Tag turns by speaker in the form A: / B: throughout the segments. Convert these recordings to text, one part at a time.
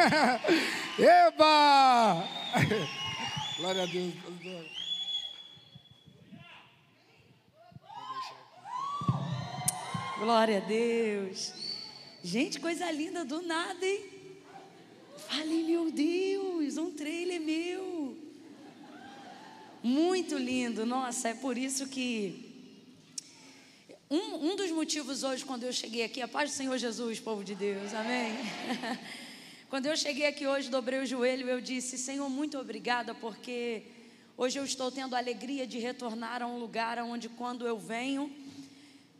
A: Eba! Glória a Deus.
B: Glória a Deus. Gente, coisa linda do nada, hein? Falei, meu Deus, um trailer meu. Muito lindo, nossa, é por isso que. Um, um dos motivos hoje, quando eu cheguei aqui, a paz do Senhor Jesus, povo de Deus, amém? quando eu cheguei aqui hoje, dobrei o joelho, eu disse: Senhor, muito obrigada, porque hoje eu estou tendo a alegria de retornar a um lugar onde, quando eu venho,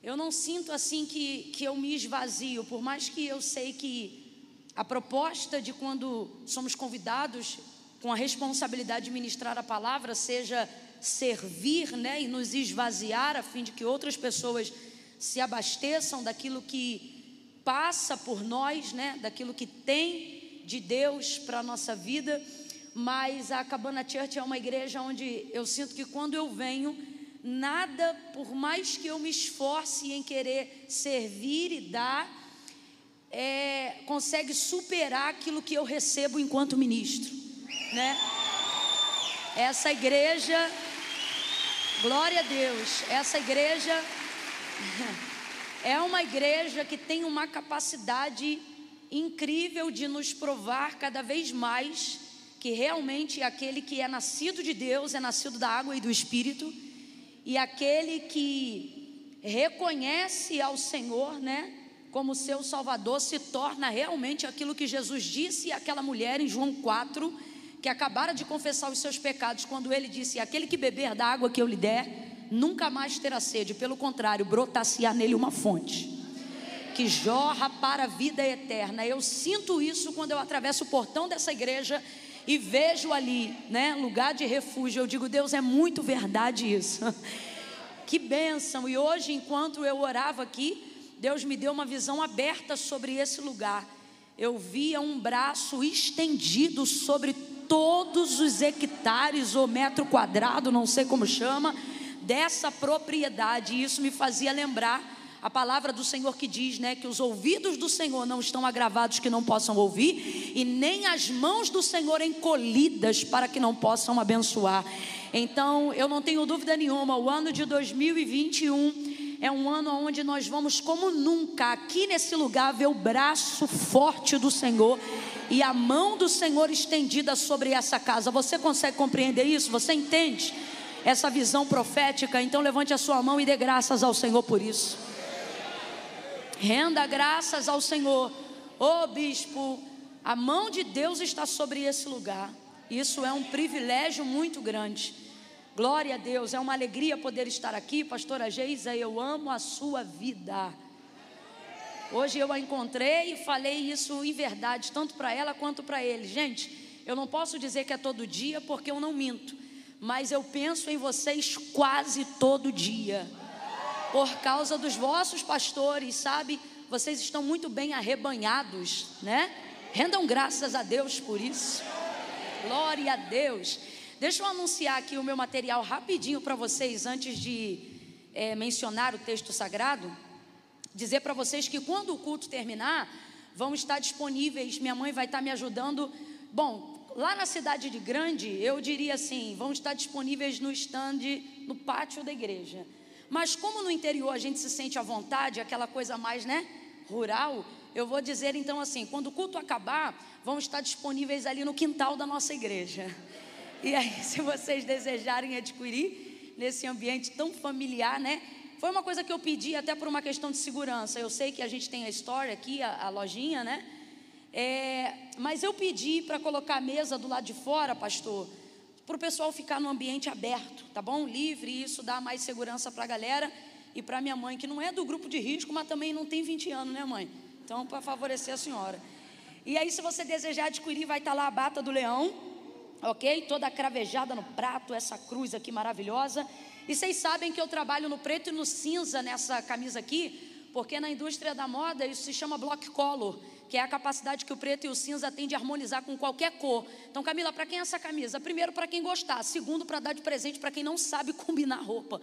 B: eu não sinto assim que, que eu me esvazio, por mais que eu sei que a proposta de quando somos convidados com a responsabilidade de ministrar a palavra seja servir, né, e nos esvaziar a fim de que outras pessoas se abasteçam daquilo que passa por nós, né, daquilo que tem de Deus para a nossa vida. Mas a Cabana Church é uma igreja onde eu sinto que quando eu venho nada, por mais que eu me esforce em querer servir e dar, é, consegue superar aquilo que eu recebo enquanto ministro, né? Essa igreja, glória a Deus, essa igreja é uma igreja que tem uma capacidade incrível de nos provar cada vez mais que realmente aquele que é nascido de Deus é nascido da água e do Espírito e aquele que reconhece ao Senhor, né, como seu Salvador, se torna realmente aquilo que Jesus disse àquela mulher em João 4, que acabara de confessar os seus pecados, quando ele disse: Aquele que beber da água que eu lhe der, nunca mais terá sede, pelo contrário, brotar-se-á nele uma fonte que jorra para a vida eterna. Eu sinto isso quando eu atravesso o portão dessa igreja e vejo ali, né, lugar de refúgio, eu digo, Deus, é muito verdade isso. que bênção! E hoje, enquanto eu orava aqui, Deus me deu uma visão aberta sobre esse lugar. Eu via um braço estendido sobre todos os hectares ou metro quadrado, não sei como chama, dessa propriedade. E isso me fazia lembrar a palavra do Senhor que diz, né, que os ouvidos do Senhor não estão agravados que não possam ouvir, e nem as mãos do Senhor encolhidas para que não possam abençoar. Então, eu não tenho dúvida nenhuma, o ano de 2021 é um ano onde nós vamos, como nunca, aqui nesse lugar, ver o braço forte do Senhor e a mão do Senhor estendida sobre essa casa. Você consegue compreender isso? Você entende essa visão profética? Então, levante a sua mão e dê graças ao Senhor por isso. Renda graças ao Senhor. Ô oh, bispo, a mão de Deus está sobre esse lugar. Isso é um privilégio muito grande. Glória a Deus, é uma alegria poder estar aqui, pastora Geisa, eu amo a sua vida. Hoje eu a encontrei e falei isso em verdade, tanto para ela quanto para ele. Gente, eu não posso dizer que é todo dia porque eu não minto, mas eu penso em vocês quase todo dia por causa dos vossos pastores, sabe? Vocês estão muito bem arrebanhados, né? Rendam graças a Deus por isso. Glória a Deus. Deixa eu anunciar aqui o meu material rapidinho para vocês antes de é, mencionar o texto sagrado. Dizer para vocês que quando o culto terminar, vão estar disponíveis. Minha mãe vai estar me ajudando. Bom, lá na cidade de Grande, eu diria assim: vão estar disponíveis no stand, no pátio da igreja. Mas como no interior a gente se sente à vontade, aquela coisa mais, né, rural, eu vou dizer então assim, quando o culto acabar, vão estar disponíveis ali no quintal da nossa igreja. E aí, se vocês desejarem adquirir nesse ambiente tão familiar, né? Foi uma coisa que eu pedi até por uma questão de segurança. Eu sei que a gente tem a história aqui, a, a lojinha, né? É, mas eu pedi para colocar a mesa do lado de fora, pastor, para o pessoal ficar no ambiente aberto, tá bom? Livre, isso dá mais segurança para a galera e para minha mãe, que não é do grupo de risco, mas também não tem 20 anos, né, mãe? Então, para favorecer a senhora. E aí, se você desejar adquirir, vai estar tá lá a bata do leão, ok? Toda cravejada no prato, essa cruz aqui maravilhosa. E vocês sabem que eu trabalho no preto e no cinza nessa camisa aqui, porque na indústria da moda isso se chama block collar que é a capacidade que o preto e o cinza têm de harmonizar com qualquer cor. Então, Camila, para quem é essa camisa? Primeiro, para quem gostar. Segundo, para dar de presente para quem não sabe combinar roupa.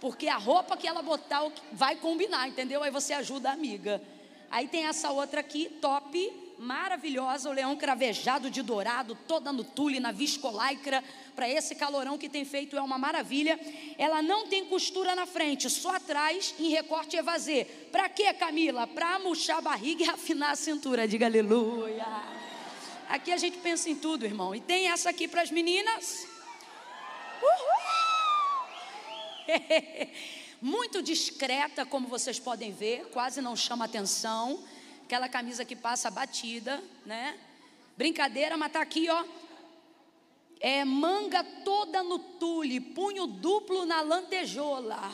B: Porque a roupa que ela botar vai combinar, entendeu? Aí você ajuda a amiga. Aí tem essa outra aqui, top, maravilhosa, o leão cravejado de dourado, toda no tule, na viscolaicra, para esse calorão que tem feito é uma maravilha. Ela não tem costura na frente, só atrás em recorte evasê. Para quê, Camila? Para murchar a barriga e afinar a cintura. Diga aleluia. Aqui a gente pensa em tudo, irmão. E tem essa aqui para as meninas. Uhul! Muito discreta, como vocês podem ver, quase não chama atenção. Aquela camisa que passa batida, né? Brincadeira, mas tá aqui, ó. É manga toda no tule, punho duplo na lantejola.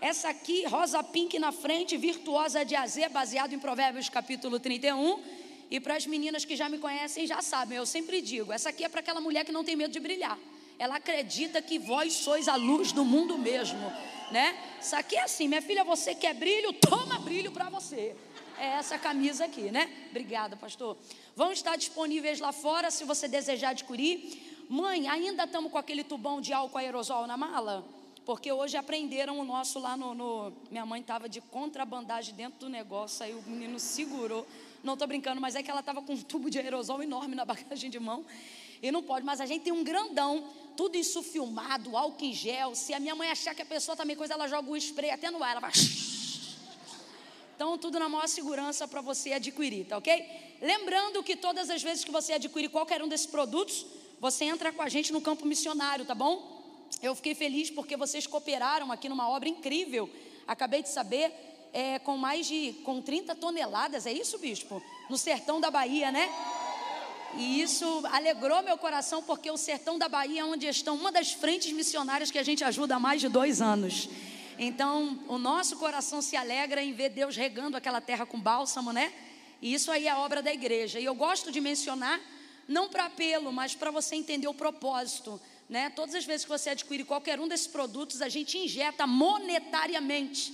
B: Essa aqui, rosa pink na frente, virtuosa de azer, baseado em Provérbios capítulo 31. E para as meninas que já me conhecem, já sabem, eu sempre digo: essa aqui é para aquela mulher que não tem medo de brilhar. Ela acredita que vós sois a luz do mundo mesmo né? Isso aqui é assim, minha filha, você quer brilho? Toma brilho para você. É essa camisa aqui, né? Obrigada, pastor. Vão estar disponíveis lá fora se você desejar adquirir. Mãe, ainda estamos com aquele tubão de álcool aerosol na mala? Porque hoje aprenderam o nosso lá no. no... Minha mãe estava de contrabandagem dentro do negócio, aí o menino segurou. Não estou brincando, mas é que ela estava com um tubo de aerosol enorme na bagagem de mão. E não pode, mas a gente tem um grandão tudo isso filmado, álcool em gel. Se a minha mãe achar que a pessoa também tá coisa, ela joga o spray até no ar, ela vai. Então, tudo na maior segurança para você adquirir, tá ok? Lembrando que todas as vezes que você adquirir qualquer um desses produtos, você entra com a gente no campo missionário, tá bom? Eu fiquei feliz porque vocês cooperaram aqui numa obra incrível. Acabei de saber, é, com mais de com 30 toneladas, é isso, bispo? No sertão da Bahia, né? E isso alegrou meu coração, porque o sertão da Bahia é onde estão uma das frentes missionárias que a gente ajuda há mais de dois anos. Então, o nosso coração se alegra em ver Deus regando aquela terra com bálsamo, né? E isso aí é a obra da igreja. E eu gosto de mencionar, não para apelo, mas para você entender o propósito. Né? Todas as vezes que você adquire qualquer um desses produtos, a gente injeta monetariamente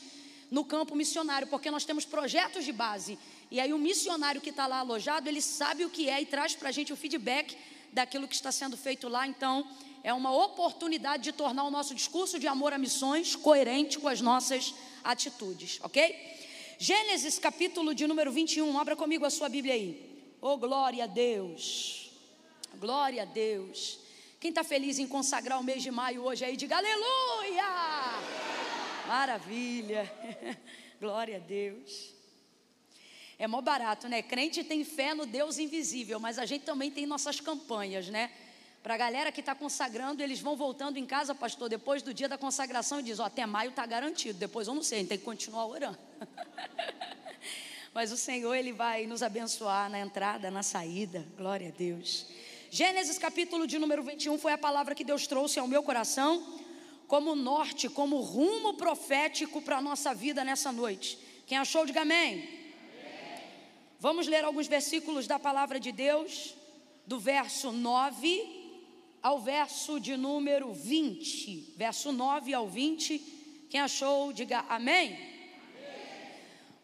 B: no campo missionário, porque nós temos projetos de base. E aí o missionário que está lá alojado, ele sabe o que é e traz para a gente o feedback daquilo que está sendo feito lá. Então, é uma oportunidade de tornar o nosso discurso de amor a missões coerente com as nossas atitudes, ok? Gênesis capítulo de número 21, abra comigo a sua Bíblia aí. Oh, glória a Deus, glória a Deus. Quem está feliz em consagrar o mês de maio hoje aí, diga aleluia! Maravilha, glória a Deus. É mó barato, né? Crente tem fé no Deus invisível, mas a gente também tem nossas campanhas, né? Para a galera que está consagrando, eles vão voltando em casa, pastor, depois do dia da consagração e diz: ó, até maio está garantido. Depois eu não sei, a gente tem que continuar orando. Mas o Senhor, Ele vai nos abençoar na entrada, na saída. Glória a Deus. Gênesis capítulo de número 21 foi a palavra que Deus trouxe ao meu coração como norte, como rumo profético para a nossa vida nessa noite. Quem achou, diga amém. Vamos ler alguns versículos da palavra de Deus, do verso 9 ao verso de número 20. Verso 9 ao 20. Quem achou, diga amém. amém.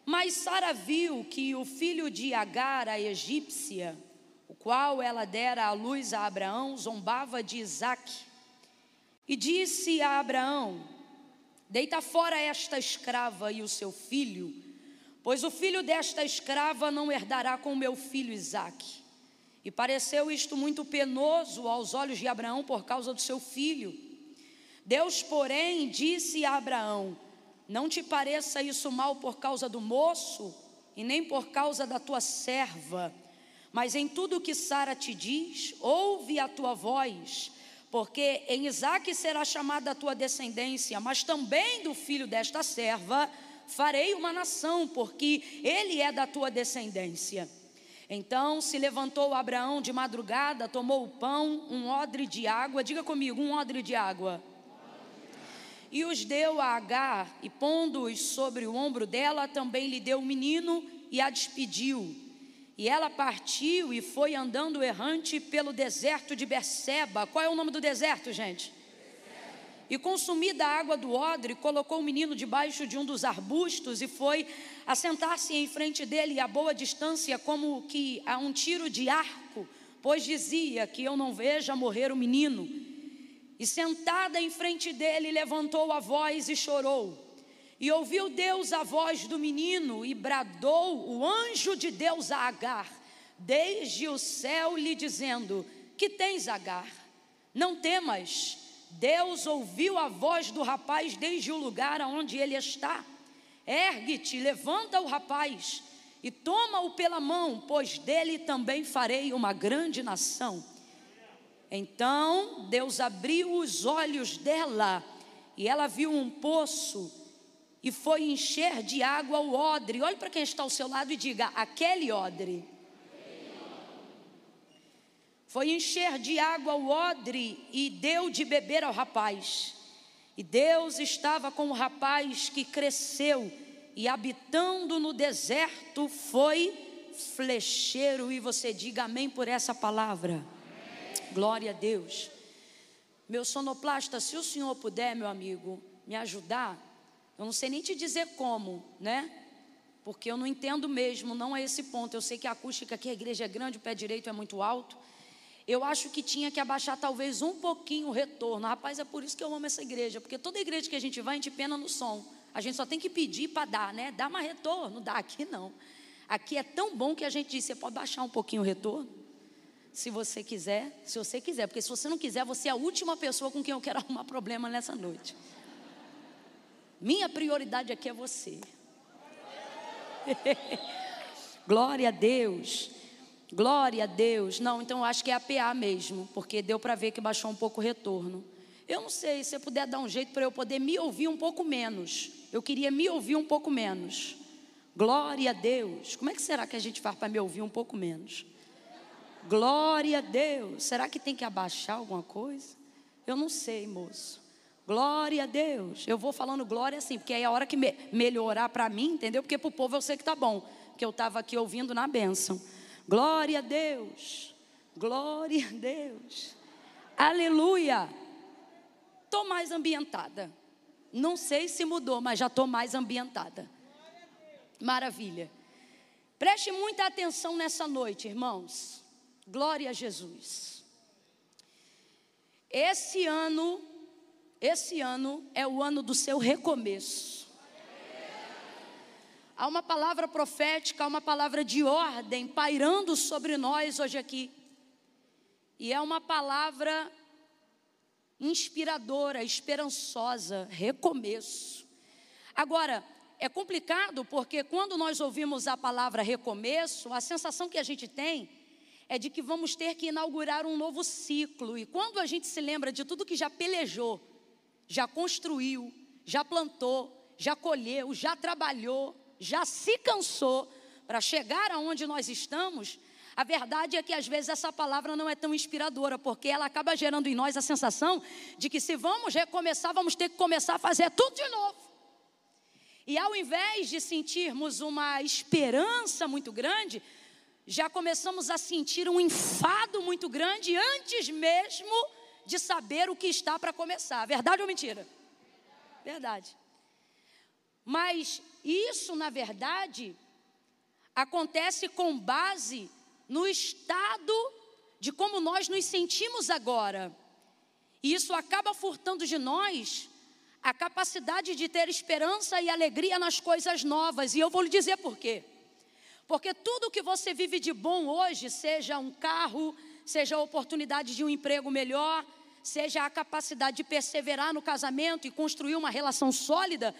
B: Mas Sara viu que o filho de Agar, a egípcia, o qual ela dera à luz a Abraão, zombava de Isaque. E disse a Abraão: Deita fora esta escrava e o seu filho Pois o filho desta escrava não herdará com meu filho Isaque. E pareceu isto muito penoso aos olhos de Abraão por causa do seu filho. Deus, porém, disse a Abraão: Não te pareça isso mal por causa do moço, e nem por causa da tua serva, mas em tudo o que Sara te diz, ouve a tua voz, porque em Isaque será chamada a tua descendência, mas também do filho desta serva farei uma nação, porque ele é da tua descendência. Então se levantou Abraão de madrugada, tomou o pão, um odre de água, diga comigo, um odre de água. E os deu a Agar, e pondo-os sobre o ombro dela, também lhe deu o menino e a despediu. E ela partiu e foi andando errante pelo deserto de Berseba. Qual é o nome do deserto, gente? E consumida a água do odre, colocou o menino debaixo de um dos arbustos e foi assentar-se em frente dele a boa distância, como que a um tiro de arco, pois dizia que eu não veja morrer o menino. E sentada em frente dele, levantou a voz e chorou. E ouviu Deus a voz do menino e bradou o anjo de Deus a Agar, desde o céu lhe dizendo: Que tens, Agar? Não temas Deus ouviu a voz do rapaz desde o lugar onde ele está. Ergue-te, levanta o rapaz e toma-o pela mão, pois dele também farei uma grande nação. Então Deus abriu os olhos dela e ela viu um poço e foi encher de água o odre. Olhe para quem está ao seu lado e diga: aquele odre. Foi encher de água o odre e deu de beber ao rapaz. E Deus estava com o rapaz que cresceu e habitando no deserto foi flecheiro. E você diga amém por essa palavra. Glória a Deus. Meu sonoplasta, se o senhor puder, meu amigo, me ajudar, eu não sei nem te dizer como, né? Porque eu não entendo mesmo, não é esse ponto. Eu sei que a acústica aqui, a igreja é grande, o pé direito é muito alto eu acho que tinha que abaixar talvez um pouquinho o retorno. Rapaz, é por isso que eu amo essa igreja, porque toda igreja que a gente vai, a gente pena no som. A gente só tem que pedir para dar, né? Dá mais retorno, dá aqui não. Aqui é tão bom que a gente diz, você pode baixar um pouquinho o retorno? Se você quiser, se você quiser, porque se você não quiser, você é a última pessoa com quem eu quero arrumar problema nessa noite. Minha prioridade aqui é você. Glória a Deus. Glória a Deus. Não, então eu acho que é a PA mesmo, porque deu para ver que baixou um pouco o retorno. Eu não sei, se você puder dar um jeito para eu poder me ouvir um pouco menos. Eu queria me ouvir um pouco menos. Glória a Deus. Como é que será que a gente faz para me ouvir um pouco menos? Glória a Deus. Será que tem que abaixar alguma coisa? Eu não sei, moço. Glória a Deus. Eu vou falando glória assim, porque aí é a hora que me melhorar para mim, entendeu? Porque para o povo eu sei que tá bom, porque eu estava aqui ouvindo na bênção. Glória a Deus. Glória a Deus. Aleluia. Estou mais ambientada. Não sei se mudou, mas já estou mais ambientada. Maravilha. Preste muita atenção nessa noite, irmãos. Glória a Jesus. Esse ano, esse ano é o ano do seu recomeço. Há uma palavra profética, há uma palavra de ordem pairando sobre nós hoje aqui. E é uma palavra inspiradora, esperançosa, recomeço. Agora, é complicado porque quando nós ouvimos a palavra recomeço, a sensação que a gente tem é de que vamos ter que inaugurar um novo ciclo. E quando a gente se lembra de tudo que já pelejou, já construiu, já plantou, já colheu, já trabalhou, já se cansou para chegar aonde nós estamos, a verdade é que às vezes essa palavra não é tão inspiradora, porque ela acaba gerando em nós a sensação de que se vamos recomeçar, vamos ter que começar a fazer tudo de novo. E ao invés de sentirmos uma esperança muito grande, já começamos a sentir um enfado muito grande antes mesmo de saber o que está para começar. Verdade ou mentira? Verdade. Mas isso, na verdade, acontece com base no estado de como nós nos sentimos agora. E isso acaba furtando de nós a capacidade de ter esperança e alegria nas coisas novas. E eu vou lhe dizer por quê. Porque tudo que você vive de bom hoje, seja um carro, seja a oportunidade de um emprego melhor, seja a capacidade de perseverar no casamento e construir uma relação sólida,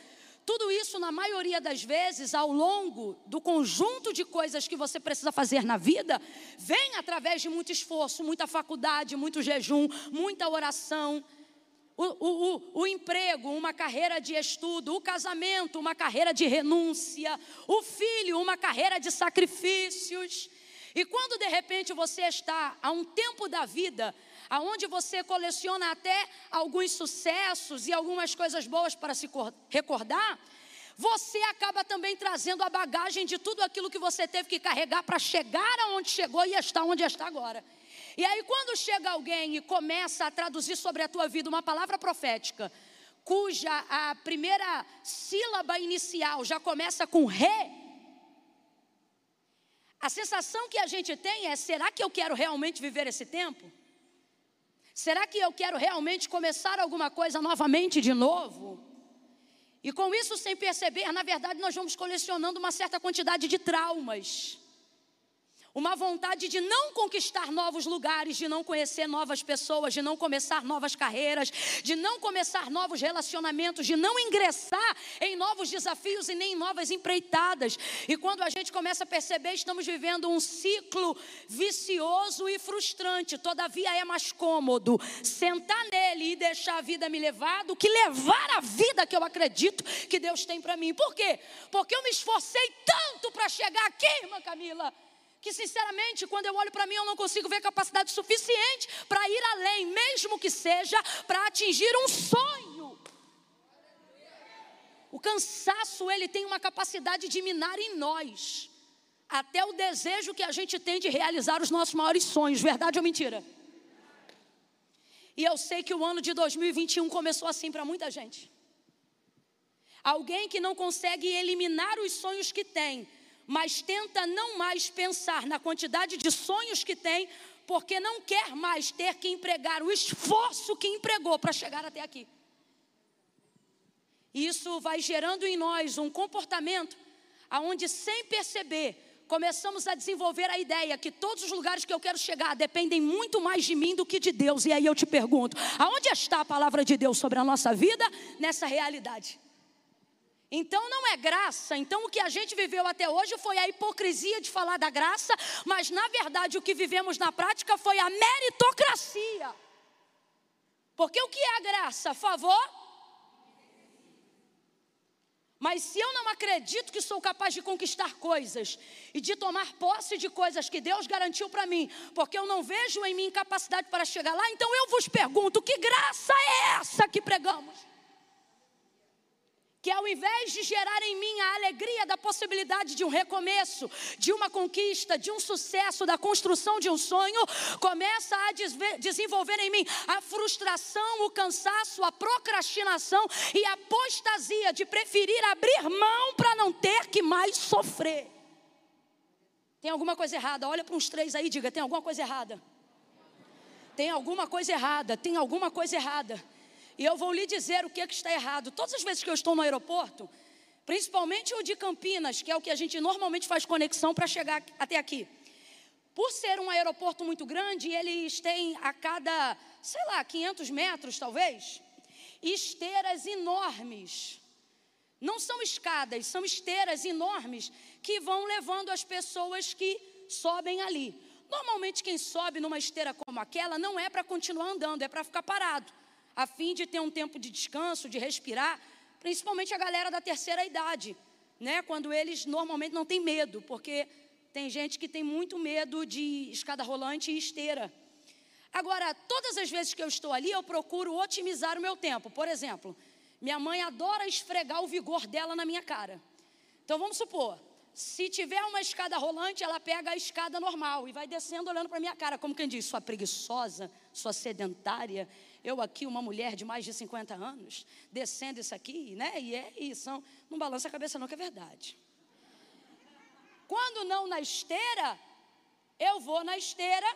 B: tudo isso, na maioria das vezes, ao longo do conjunto de coisas que você precisa fazer na vida, vem através de muito esforço, muita faculdade, muito jejum, muita oração. O, o, o, o, emprego, uma carreira de estudo, o casamento, uma carreira de renúncia, o filho, uma carreira de sacrifícios. E quando de repente você está a um tempo da vida aonde você coleciona até alguns sucessos e algumas coisas boas para se recordar, você acaba também trazendo a bagagem de tudo aquilo que você teve que carregar para chegar aonde chegou e estar onde está agora. E aí, quando chega alguém e começa a traduzir sobre a tua vida uma palavra profética, cuja a primeira sílaba inicial já começa com re, a sensação que a gente tem é: será que eu quero realmente viver esse tempo? Será que eu quero realmente começar alguma coisa novamente de novo? E com isso, sem perceber, na verdade, nós vamos colecionando uma certa quantidade de traumas uma vontade de não conquistar novos lugares, de não conhecer novas pessoas, de não começar novas carreiras, de não começar novos relacionamentos, de não ingressar em novos desafios e nem em novas empreitadas. E quando a gente começa a perceber, estamos vivendo um ciclo vicioso e frustrante. Todavia é mais cômodo sentar nele e deixar a vida me levar do que levar a vida que eu acredito que Deus tem para mim. Por quê? Porque eu me esforcei tanto para chegar aqui, irmã Camila que sinceramente, quando eu olho para mim, eu não consigo ver capacidade suficiente para ir além, mesmo que seja para atingir um sonho. O cansaço, ele tem uma capacidade de minar em nós até o desejo que a gente tem de realizar os nossos maiores sonhos, verdade ou mentira? E eu sei que o ano de 2021 começou assim para muita gente. Alguém que não consegue eliminar os sonhos que tem, mas tenta não mais pensar na quantidade de sonhos que tem, porque não quer mais ter que empregar o esforço que empregou para chegar até aqui. E isso vai gerando em nós um comportamento aonde sem perceber começamos a desenvolver a ideia que todos os lugares que eu quero chegar dependem muito mais de mim do que de Deus. E aí eu te pergunto: aonde está a palavra de Deus sobre a nossa vida nessa realidade? Então não é graça. Então o que a gente viveu até hoje foi a hipocrisia de falar da graça, mas na verdade o que vivemos na prática foi a meritocracia. Porque o que é a graça? Favor? Mas se eu não acredito que sou capaz de conquistar coisas e de tomar posse de coisas que Deus garantiu para mim, porque eu não vejo em mim capacidade para chegar lá, então eu vos pergunto: que graça é essa que pregamos? Que ao invés de gerar em mim a alegria da possibilidade de um recomeço, de uma conquista, de um sucesso, da construção de um sonho, começa a desenvolver em mim a frustração, o cansaço, a procrastinação e a apostasia de preferir abrir mão para não ter que mais sofrer. Tem alguma coisa errada? Olha para uns três aí e diga: tem alguma coisa errada? Tem alguma coisa errada? Tem alguma coisa errada? E eu vou lhe dizer o que, é que está errado. Todas as vezes que eu estou no aeroporto, principalmente o de Campinas, que é o que a gente normalmente faz conexão para chegar até aqui. Por ser um aeroporto muito grande, eles têm a cada, sei lá, 500 metros talvez, esteiras enormes. Não são escadas, são esteiras enormes que vão levando as pessoas que sobem ali. Normalmente, quem sobe numa esteira como aquela não é para continuar andando, é para ficar parado a fim de ter um tempo de descanso, de respirar, principalmente a galera da terceira idade, né? Quando eles normalmente não têm medo, porque tem gente que tem muito medo de escada rolante e esteira. Agora, todas as vezes que eu estou ali, eu procuro otimizar o meu tempo. Por exemplo, minha mãe adora esfregar o vigor dela na minha cara. Então vamos supor, se tiver uma escada rolante, ela pega a escada normal e vai descendo olhando para minha cara, como quem diz, sua preguiçosa, sua sedentária. Eu aqui, uma mulher de mais de 50 anos, descendo isso aqui, né? E é isso. Não balança a cabeça não, que é verdade. Quando não na esteira, eu vou na esteira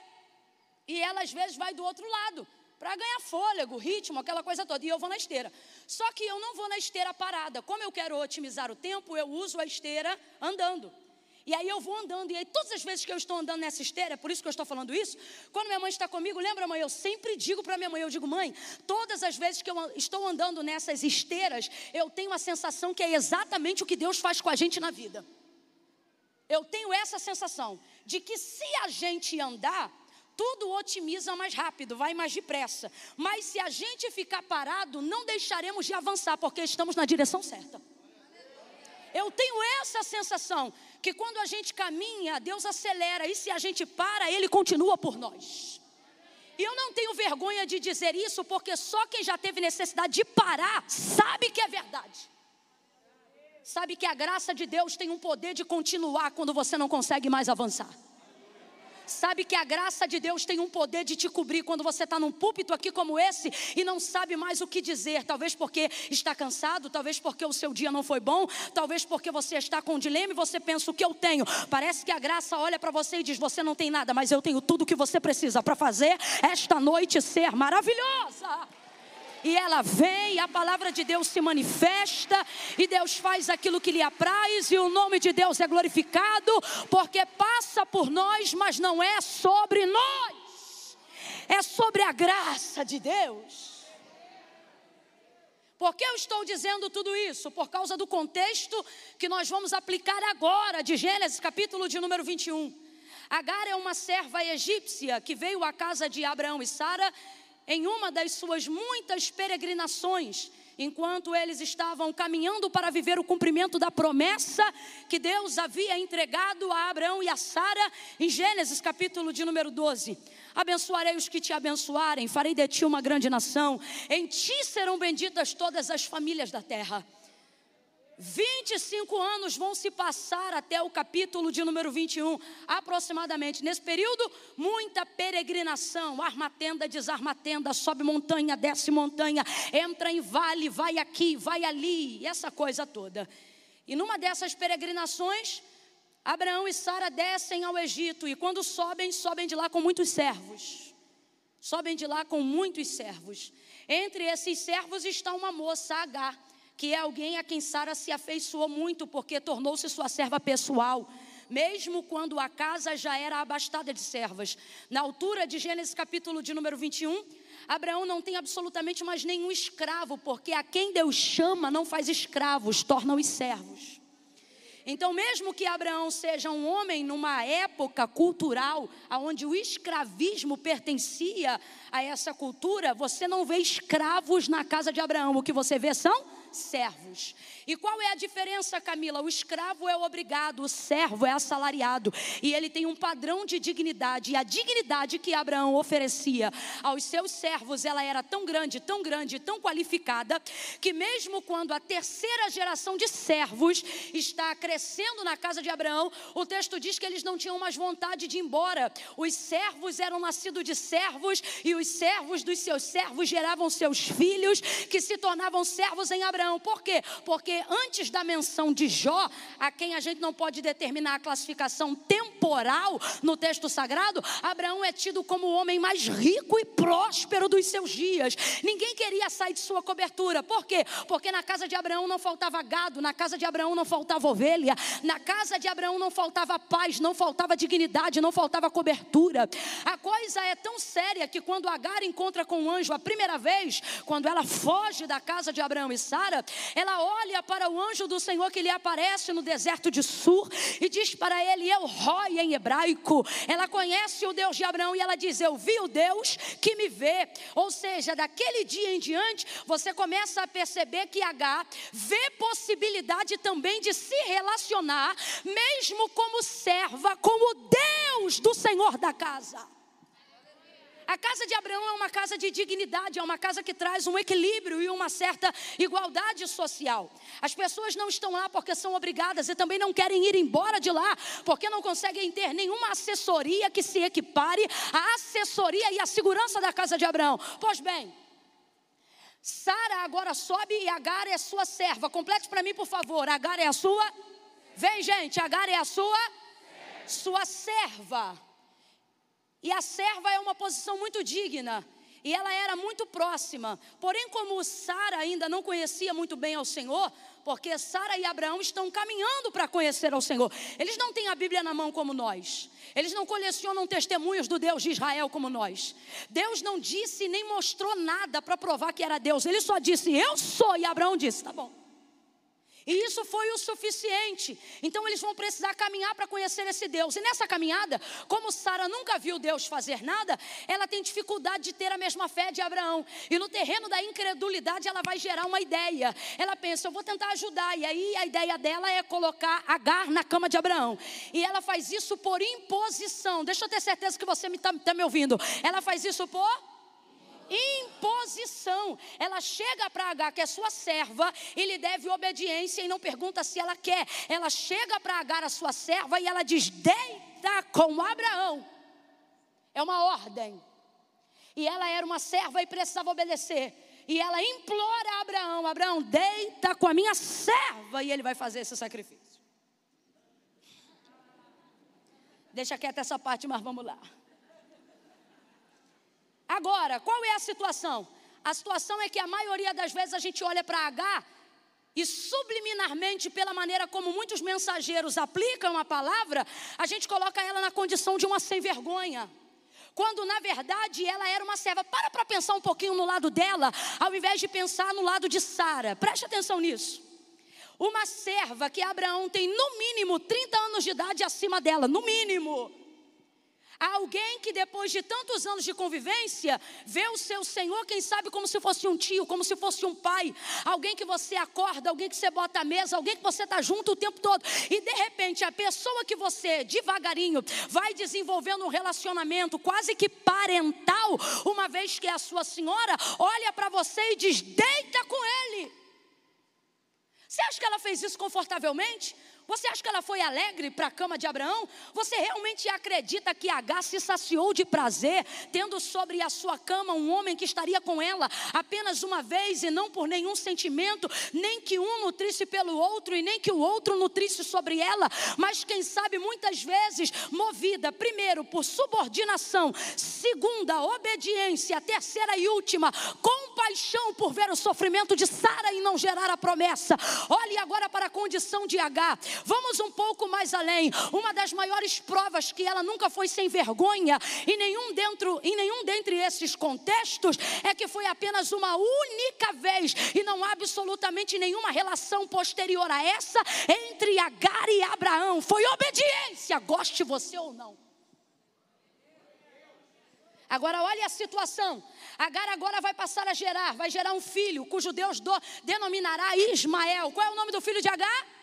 B: e ela às vezes vai do outro lado para ganhar fôlego, ritmo, aquela coisa toda. E eu vou na esteira. Só que eu não vou na esteira parada. Como eu quero otimizar o tempo, eu uso a esteira andando. E aí eu vou andando, e aí todas as vezes que eu estou andando nessa esteira, é por isso que eu estou falando isso, quando minha mãe está comigo, lembra mãe, eu sempre digo para minha mãe, eu digo, mãe, todas as vezes que eu estou andando nessas esteiras, eu tenho a sensação que é exatamente o que Deus faz com a gente na vida. Eu tenho essa sensação de que se a gente andar, tudo otimiza mais rápido, vai mais depressa. Mas se a gente ficar parado, não deixaremos de avançar, porque estamos na direção certa. Eu tenho essa sensação que quando a gente caminha, Deus acelera, e se a gente para, Ele continua por nós. E eu não tenho vergonha de dizer isso, porque só quem já teve necessidade de parar sabe que é verdade. Sabe que a graça de Deus tem um poder de continuar quando você não consegue mais avançar. Sabe que a graça de Deus tem um poder de te cobrir quando você está num púlpito aqui como esse e não sabe mais o que dizer. Talvez porque está cansado, talvez porque o seu dia não foi bom, talvez porque você está com um dilema e você pensa o que eu tenho. Parece que a graça olha para você e diz: Você não tem nada, mas eu tenho tudo o que você precisa para fazer esta noite ser maravilhosa e ela vem, a palavra de Deus se manifesta, e Deus faz aquilo que lhe apraz, e o nome de Deus é glorificado, porque passa por nós, mas não é sobre nós, é sobre a graça de Deus. Por que eu estou dizendo tudo isso? Por causa do contexto que nós vamos aplicar agora, de Gênesis, capítulo de número 21. Agar é uma serva egípcia que veio à casa de Abraão e Sara em uma das suas muitas peregrinações, enquanto eles estavam caminhando para viver o cumprimento da promessa que Deus havia entregado a Abraão e a Sara, em Gênesis capítulo de número 12. Abençoarei os que te abençoarem, farei de ti uma grande nação, em ti serão benditas todas as famílias da terra. 25 anos vão se passar até o capítulo de número 21, aproximadamente. Nesse período, muita peregrinação, arma tenda, desarma tenda, sobe montanha, desce montanha, entra em vale, vai aqui, vai ali, essa coisa toda. E numa dessas peregrinações, Abraão e Sara descem ao Egito e quando sobem, sobem de lá com muitos servos. Sobem de lá com muitos servos. Entre esses servos está uma moça, Agar que é alguém a quem Sara se afeiçoou muito, porque tornou-se sua serva pessoal, mesmo quando a casa já era abastada de servas. Na altura de Gênesis capítulo de número 21, Abraão não tem absolutamente mais nenhum escravo, porque a quem Deus chama não faz escravos, torna-os servos. Então, mesmo que Abraão seja um homem numa época cultural onde o escravismo pertencia a essa cultura, você não vê escravos na casa de Abraão. O que você vê são servos. E qual é a diferença, Camila? O escravo é obrigado, o servo é assalariado. E ele tem um padrão de dignidade. E a dignidade que Abraão oferecia aos seus servos, ela era tão grande, tão grande, tão qualificada, que mesmo quando a terceira geração de servos está crescendo na casa de Abraão, o texto diz que eles não tinham mais vontade de ir embora. Os servos eram nascidos de servos, e os servos dos seus servos geravam seus filhos, que se tornavam servos em Abraão. Por quê? Porque antes da menção de Jó, a quem a gente não pode determinar a classificação temporal no texto sagrado, Abraão é tido como o homem mais rico e próspero dos seus dias. Ninguém queria sair de sua cobertura. Por quê? Porque na casa de Abraão não faltava gado, na casa de Abraão não faltava ovelha, na casa de Abraão não faltava paz, não faltava dignidade, não faltava cobertura. A coisa é tão séria que quando Agar encontra com o anjo a primeira vez, quando ela foge da casa de Abraão e Sara, ela olha para o anjo do Senhor que lhe aparece no deserto de Sur e diz para ele, Eu Roy em hebraico. Ela conhece o Deus de Abraão e ela diz: Eu vi o Deus que me vê. Ou seja, daquele dia em diante, você começa a perceber que H vê possibilidade também de se relacionar, mesmo como serva, com o Deus do Senhor da casa. A casa de Abraão é uma casa de dignidade, é uma casa que traz um equilíbrio e uma certa igualdade social. As pessoas não estão lá porque são obrigadas e também não querem ir embora de lá porque não conseguem ter nenhuma assessoria que se equipare à assessoria e à segurança da casa de Abraão. Pois bem, Sara agora sobe e Agar é sua serva. Complete para mim, por favor. Agar é a sua? Vem, gente, Agar é a sua? Sua serva. E a serva é uma posição muito digna. E ela era muito próxima. Porém, como Sara ainda não conhecia muito bem ao Senhor, porque Sara e Abraão estão caminhando para conhecer ao Senhor. Eles não têm a Bíblia na mão como nós. Eles não colecionam testemunhos do Deus de Israel como nós. Deus não disse nem mostrou nada para provar que era Deus. Ele só disse: Eu sou. E Abraão disse: Tá bom. E isso foi o suficiente. Então eles vão precisar caminhar para conhecer esse Deus. E nessa caminhada, como Sara nunca viu Deus fazer nada, ela tem dificuldade de ter a mesma fé de Abraão. E no terreno da incredulidade, ela vai gerar uma ideia. Ela pensa, eu vou tentar ajudar. E aí a ideia dela é colocar Agar na cama de Abraão. E ela faz isso por imposição. Deixa eu ter certeza que você está tá me ouvindo. Ela faz isso por imposição. Ela chega para Agar, que é sua serva, e lhe deve obediência e não pergunta se ela quer. Ela chega para Agar, a sua serva, e ela diz: Deita com Abraão. É uma ordem. E ela era uma serva e precisava obedecer. E ela implora a Abraão: Abraão, deita com a minha serva e ele vai fazer esse sacrifício. Deixa quieta essa parte, mas vamos lá. Agora, qual é a situação? A situação é que a maioria das vezes a gente olha para H e subliminarmente, pela maneira como muitos mensageiros aplicam a palavra, a gente coloca ela na condição de uma sem vergonha. Quando na verdade ela era uma serva. Para para pensar um pouquinho no lado dela, ao invés de pensar no lado de Sara. Preste atenção nisso. Uma serva que Abraão tem no mínimo 30 anos de idade acima dela, no mínimo. Alguém que depois de tantos anos de convivência, vê o seu Senhor, quem sabe, como se fosse um tio, como se fosse um pai. Alguém que você acorda, alguém que você bota à mesa, alguém que você está junto o tempo todo. E de repente, a pessoa que você, devagarinho, vai desenvolvendo um relacionamento quase que parental, uma vez que é a sua senhora, olha para você e diz: deita com ele. Você acha que ela fez isso confortavelmente? Você acha que ela foi alegre para a cama de Abraão? Você realmente acredita que H se saciou de prazer, tendo sobre a sua cama um homem que estaria com ela apenas uma vez e não por nenhum sentimento, nem que um nutrisse pelo outro e nem que o outro nutrisse sobre ela, mas quem sabe muitas vezes movida, primeiro, por subordinação, segunda, obediência, terceira e última, compaixão por ver o sofrimento de Sara e não gerar a promessa. Olhe agora para a condição de H. Vamos um pouco mais além. Uma das maiores provas que ela nunca foi sem vergonha e nenhum dentro, em nenhum dentre esses contextos é que foi apenas uma única vez e não há absolutamente nenhuma relação posterior a essa entre Agar e Abraão. Foi obediência, goste você ou não. Agora olha a situação. Agar agora vai passar a gerar, vai gerar um filho, cujo Deus do, denominará Ismael. Qual é o nome do filho de Agar?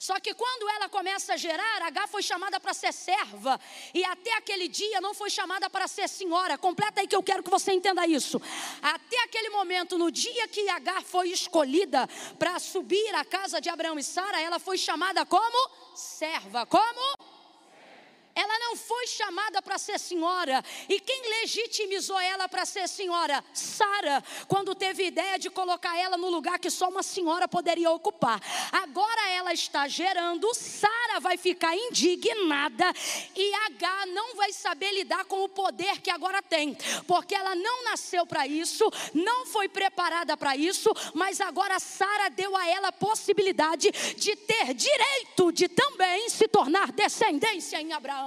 B: Só que quando ela começa a gerar, H foi chamada para ser serva. E até aquele dia não foi chamada para ser senhora. Completa aí que eu quero que você entenda isso. Até aquele momento, no dia que H foi escolhida para subir à casa de Abraão e Sara, ela foi chamada como serva. Como? Ela não foi chamada para ser senhora. E quem legitimizou ela para ser senhora? Sara, quando teve ideia de colocar ela no lugar que só uma senhora poderia ocupar. Agora ela está gerando, Sara vai ficar indignada e H não vai saber lidar com o poder que agora tem, porque ela não nasceu para isso, não foi preparada para isso, mas agora Sara deu a ela a possibilidade de ter direito de também se tornar descendência em Abraão.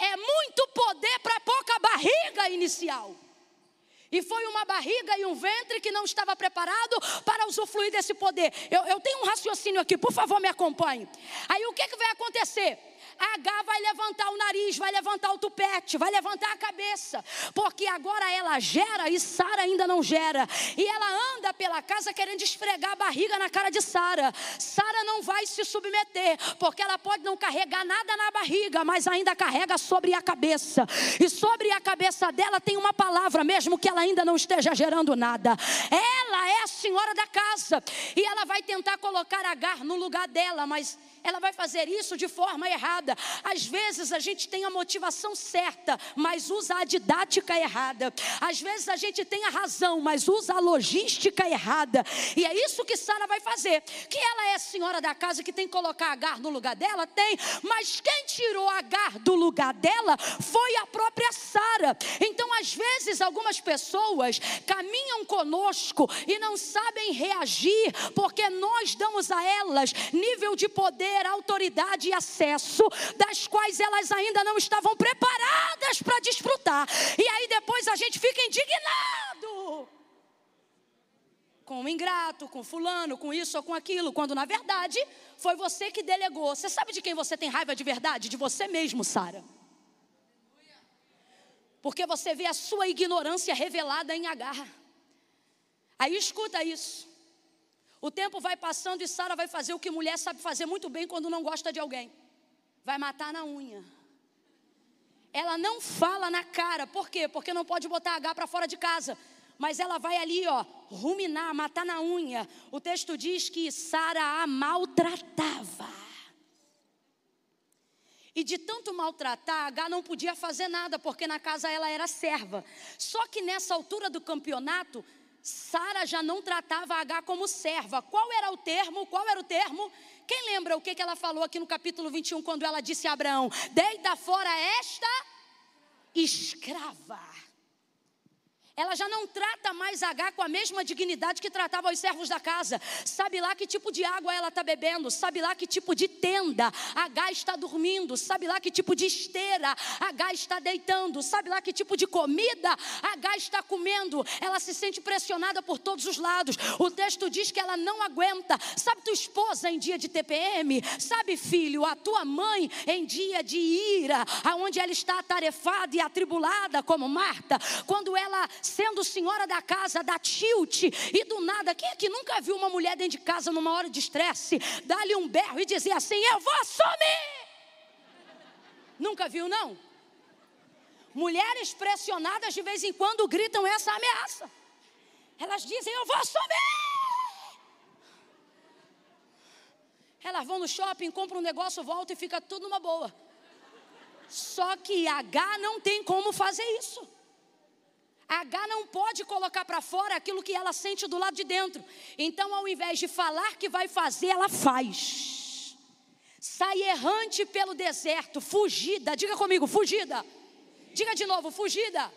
B: É muito poder para pouca barriga inicial. E foi uma barriga e um ventre que não estava preparado para usufruir desse poder. Eu, eu tenho um raciocínio aqui, por favor, me acompanhe. Aí o que, que vai acontecer? H vai levantar o nariz, vai levantar o tupete, vai levantar a cabeça, porque agora ela gera e Sara ainda não gera. E ela anda pela casa querendo esfregar a barriga na cara de Sara. Sara não vai se submeter, porque ela pode não carregar nada na barriga, mas ainda carrega sobre a cabeça. E sobre a cabeça dela tem uma palavra, mesmo que ela ainda não esteja gerando nada. Ela é a senhora da casa e ela vai tentar colocar Agar no lugar dela, mas ela vai fazer isso de forma errada. Às vezes a gente tem a motivação certa, mas usa a didática errada. Às vezes a gente tem a razão, mas usa a logística errada. E é isso que Sara vai fazer. Que ela é a senhora da casa que tem que colocar Agar no lugar dela? Tem. Mas quem tirou Agar do lugar dela foi a própria Sara. Então, às vezes, algumas pessoas caminham conosco e não sabem reagir, porque nós damos a elas nível de poder, autoridade e acesso, das quais elas ainda não estavam preparadas para desfrutar. E aí depois a gente fica indignado com o ingrato, com fulano, com isso ou com aquilo, quando na verdade foi você que delegou. Você sabe de quem você tem raiva de verdade? De você mesmo, Sara. Porque você vê a sua ignorância revelada em agarra. Aí escuta isso. O tempo vai passando e Sara vai fazer o que mulher sabe fazer muito bem quando não gosta de alguém. Vai matar na unha. Ela não fala na cara, por quê? Porque não pode botar H para fora de casa. Mas ela vai ali, ó, ruminar, matar na unha. O texto diz que Sara a maltratava. E de tanto maltratar, H não podia fazer nada, porque na casa ela era serva. Só que nessa altura do campeonato, Sara já não tratava H como serva. Qual era o termo? Qual era o termo? Quem lembra o que ela falou aqui no capítulo 21, quando ela disse a Abraão: Deita fora esta escrava. Ela já não trata mais H com a mesma dignidade que tratava os servos da casa. Sabe lá que tipo de água ela está bebendo, sabe lá que tipo de tenda H está dormindo, sabe lá que tipo de esteira H está deitando, sabe lá que tipo de comida H está comendo. Ela se sente pressionada por todos os lados. O texto diz que ela não aguenta. Sabe tua esposa em dia de TPM? Sabe, filho, a tua mãe em dia de ira, aonde ela está atarefada e atribulada como Marta, quando ela sendo senhora da casa, da tilt, e do nada, quem é que nunca viu uma mulher dentro de casa numa hora de estresse, dar-lhe um berro e dizer assim: Eu vou sumir? Nunca viu, não? Mulheres pressionadas de vez em quando gritam essa ameaça. Elas dizem: Eu vou sumir. Elas vão no shopping, compram um negócio, voltam e fica tudo numa boa. Só que H não tem como fazer isso. H não pode colocar para fora aquilo que ela sente do lado de dentro. Então, ao invés de falar que vai fazer, ela faz. Sai errante pelo deserto, fugida. Diga comigo, fugida. Diga de novo, fugida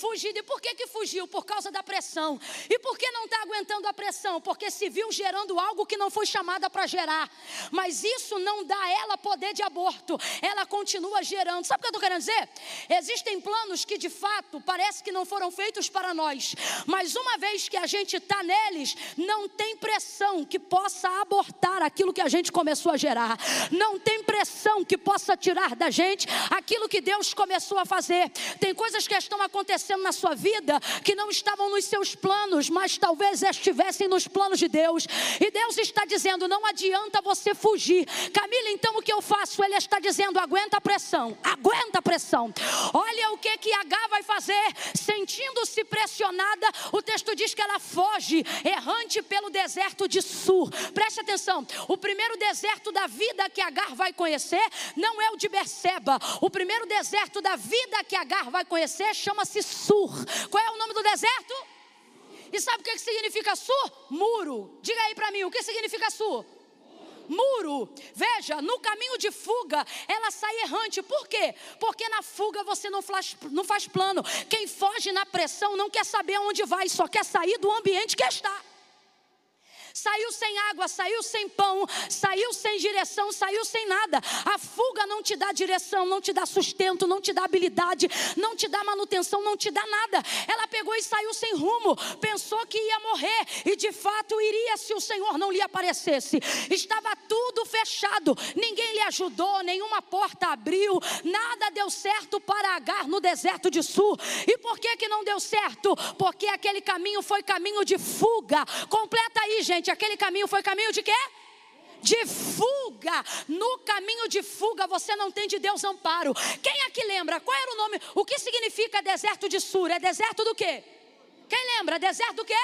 B: fugido. E por que, que fugiu? Por causa da pressão. E por que não está aguentando a pressão? Porque se viu gerando algo que não foi chamada para gerar. Mas isso não dá a ela poder de aborto. Ela continua gerando. Sabe o que eu estou querendo dizer? Existem planos que de fato parece que não foram feitos para nós. Mas uma vez que a gente está neles, não tem pressão que possa abortar aquilo que a gente começou a gerar. Não tem pressão que possa tirar da gente aquilo que Deus começou a fazer. Tem coisas que estão acontecendo acontecendo na sua vida que não estavam nos seus planos, mas talvez estivessem nos planos de Deus. E Deus está dizendo: não adianta você fugir. Camila, então o que eu faço? Ele está dizendo: aguenta a pressão, aguenta a pressão. Olha o que que H vai fazer, sentindo-se pressionada. O texto diz que ela foge, errante pelo deserto de Sur. Preste atenção: o primeiro deserto da vida que Agar vai conhecer não é o de Berseba. O primeiro deserto da vida que Agar vai conhecer chama-se Sur. Qual é o nome do deserto? E sabe o que significa Sur? Muro. Diga aí para mim, o que significa Sur? muro. Veja, no caminho de fuga, ela sai errante. Por quê? Porque na fuga você não faz, não faz plano. Quem foge na pressão não quer saber aonde vai, só quer sair do ambiente que está. Saiu sem água, saiu sem pão, saiu sem direção, saiu sem nada. A fuga não te dá direção, não te dá sustento, não te dá habilidade, não te dá manutenção, não te dá nada. Ela pegou e saiu sem rumo, pensou que ia morrer e de fato iria se o Senhor não lhe aparecesse. Estava tudo fechado, ninguém lhe ajudou, nenhuma porta abriu, nada deu certo para Agar no deserto de Sul. E por que que não deu certo? Porque aquele caminho foi caminho de fuga. Completa aí, gente gente, aquele caminho foi caminho de quê? de fuga. No caminho de fuga você não tem de Deus amparo. Quem aqui lembra? Qual era o nome? O que significa deserto de Sur? É deserto do quê? Quem lembra? Deserto do quê?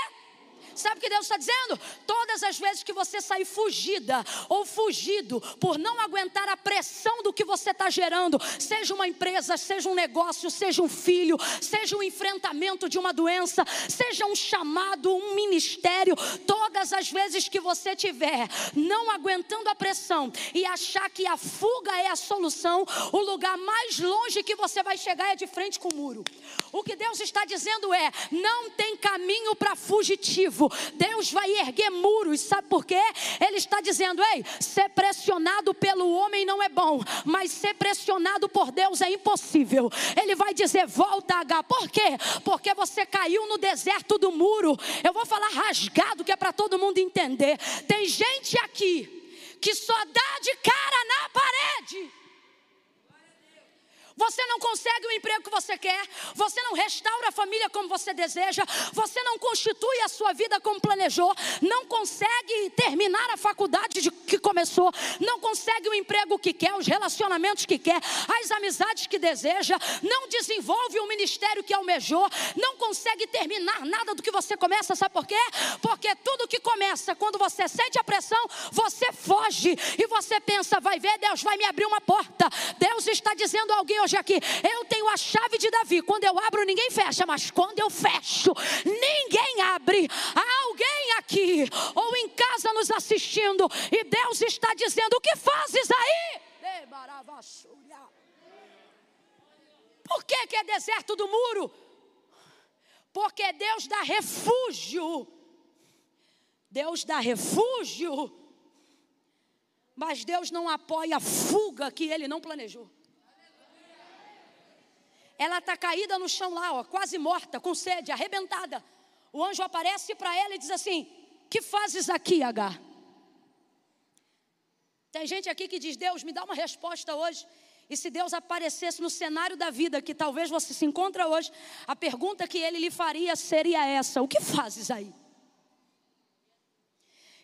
B: Sabe o que Deus está dizendo? Todas as vezes que você sair fugida ou fugido por não aguentar a pressão do que você está gerando, seja uma empresa, seja um negócio, seja um filho, seja um enfrentamento de uma doença, seja um chamado, um ministério, todas as vezes que você tiver não aguentando a pressão e achar que a fuga é a solução, o lugar mais longe que você vai chegar é de frente com o muro. O que Deus está dizendo é: não tem caminho para fugitivo. Deus vai erguer muros, sabe por quê? Ele está dizendo: ei, ser pressionado pelo homem não é bom, mas ser pressionado por Deus é impossível. Ele vai dizer: volta H, por quê? Porque você caiu no deserto do muro. Eu vou falar rasgado, que é para todo mundo entender. Tem gente aqui que só dá de cara na parede Você não consegue o emprego que você quer, você não restaura a família como você deseja, você não constitui a sua vida como planejou, não consegue terminar a faculdade de, que começou, não consegue o emprego que quer, os relacionamentos que quer, as amizades que deseja, não desenvolve o ministério que almejou, não consegue terminar nada do que você começa, sabe por quê? Porque tudo que começa, quando você sente a pressão, você foge e você pensa, vai ver, Deus vai me abrir uma porta. Deus está dizendo a alguém hoje aqui: eu tenho a chave de Davi. Quando eu abro, ninguém fecha, mas quando eu fecho, ninguém abre. Há alguém aqui ou em casa nos assistindo e Deus está dizendo: o que fazes aí? Por que, que é deserto do muro? Porque Deus dá refúgio. Deus dá refúgio. Mas Deus não apoia a fuga que ele não planejou. Ela está caída no chão lá, ó, quase morta, com sede, arrebentada. O anjo aparece para ela e diz assim: Que fazes aqui, H? Tem gente aqui que diz: Deus, me dá uma resposta hoje. E se Deus aparecesse no cenário da vida que talvez você se encontra hoje, a pergunta que ele lhe faria seria essa: O que fazes aí?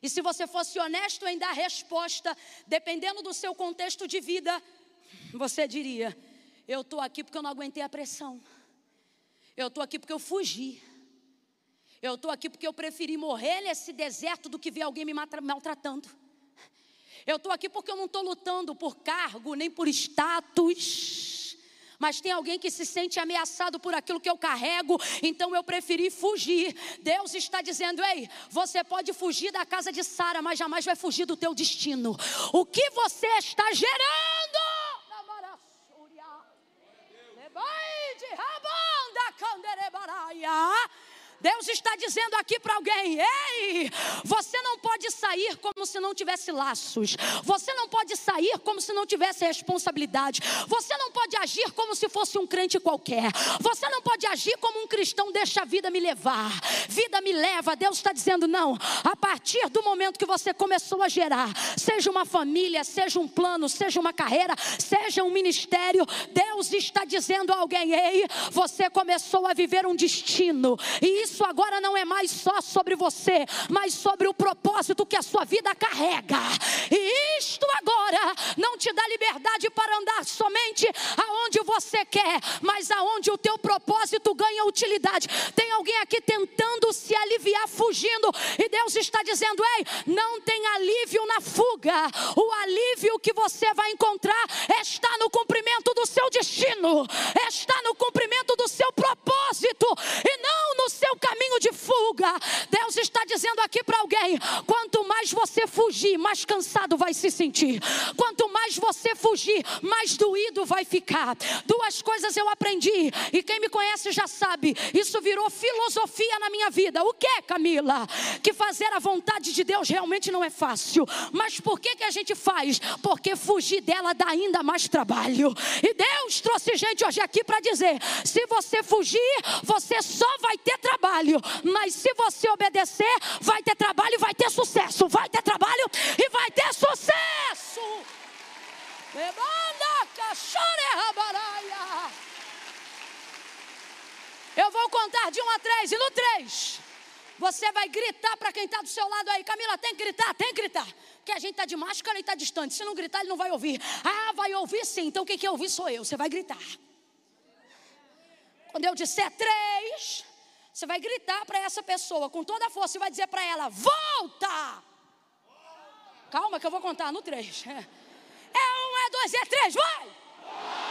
B: E se você fosse honesto em dar resposta, dependendo do seu contexto de vida, você diria: eu estou aqui porque eu não aguentei a pressão. Eu estou aqui porque eu fugi. Eu estou aqui porque eu preferi morrer nesse deserto do que ver alguém me maltratando. Eu estou aqui porque eu não estou lutando por cargo nem por status. Mas tem alguém que se sente ameaçado por aquilo que eu carrego, então eu preferi fugir. Deus está dizendo: ei, você pode fugir da casa de Sara, mas jamais vai fugir do teu destino. O que você está gerando? Saraya Deus está dizendo aqui para alguém: ei, você não pode sair como se não tivesse laços, você não pode sair como se não tivesse responsabilidade, você não pode agir como se fosse um crente qualquer, você não pode agir como um cristão, deixa a vida me levar, vida me leva. Deus está dizendo: não, a partir do momento que você começou a gerar, seja uma família, seja um plano, seja uma carreira, seja um ministério, Deus está dizendo a alguém: ei, você começou a viver um destino, e isso isso agora não é mais só sobre você, mas sobre o propósito que a sua vida carrega. E isto agora não te dá liberdade para andar somente aonde você quer, mas aonde o teu propósito ganha utilidade. Tem alguém aqui tentando se aliviar, fugindo, e Deus está dizendo: ei, não tem alívio na fuga, o alívio que você vai encontrar está no cumprimento do seu destino, está no cumprimento do seu propósito, e não no seu caminho de fuga. Deus está dizendo aqui para alguém: quanto mais você fugir, mais cansado vai se sentir. Quanto mais você fugir, mais doído vai ficar. Duas coisas eu aprendi, e quem me conhece já sabe, isso virou filosofia na minha vida. O que, Camila? Que fazer a vontade de Deus realmente não é fácil. Mas por que, que a gente faz? Porque fugir dela dá ainda mais trabalho. E Deus trouxe gente hoje aqui para dizer: se você fugir, você só vai ter trabalho, mas se você obedecer, vai ter trabalho e vai ter sucesso. Vai ter trabalho e vai ter sucesso. Eu vou contar de um a três, e no três, você vai gritar para quem está do seu lado aí, Camila, tem que gritar, tem que gritar. Que a gente está de máscara e está distante. Se não gritar, ele não vai ouvir. Ah, vai ouvir sim. Então quem quer ouvir sou eu. Você vai gritar. Quando eu disser três, você vai gritar para essa pessoa com toda a força e vai dizer para ela: volta! Calma que eu vou contar no três. É um, é dois, é três, vai!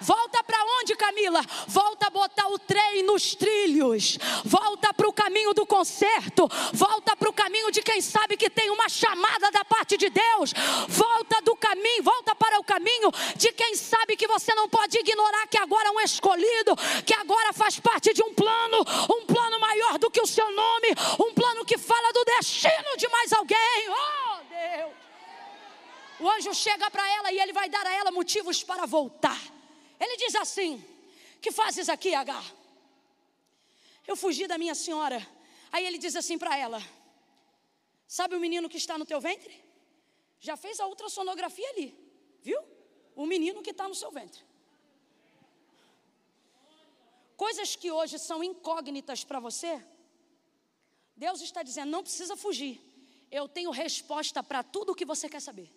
B: Volta para onde, Camila? Volta a botar o trem nos trilhos. Volta para o caminho do conserto. Volta para o caminho de quem sabe que tem uma chamada da parte de Deus. Volta do caminho, volta para o caminho de quem sabe que você não pode ignorar que agora é um escolhido, que agora faz parte de um plano, um plano maior do que o seu nome, um plano que fala do destino de mais alguém. Oh, Deus! O anjo chega para ela e ele vai dar a ela motivos para voltar. Ele diz assim: Que fazes aqui, H? Eu fugi da minha senhora. Aí ele diz assim para ela: Sabe o menino que está no teu ventre? Já fez a ultrassonografia ali, viu? O menino que está no seu ventre. Coisas que hoje são incógnitas para você, Deus está dizendo: não precisa fugir. Eu tenho resposta para tudo o que você quer saber.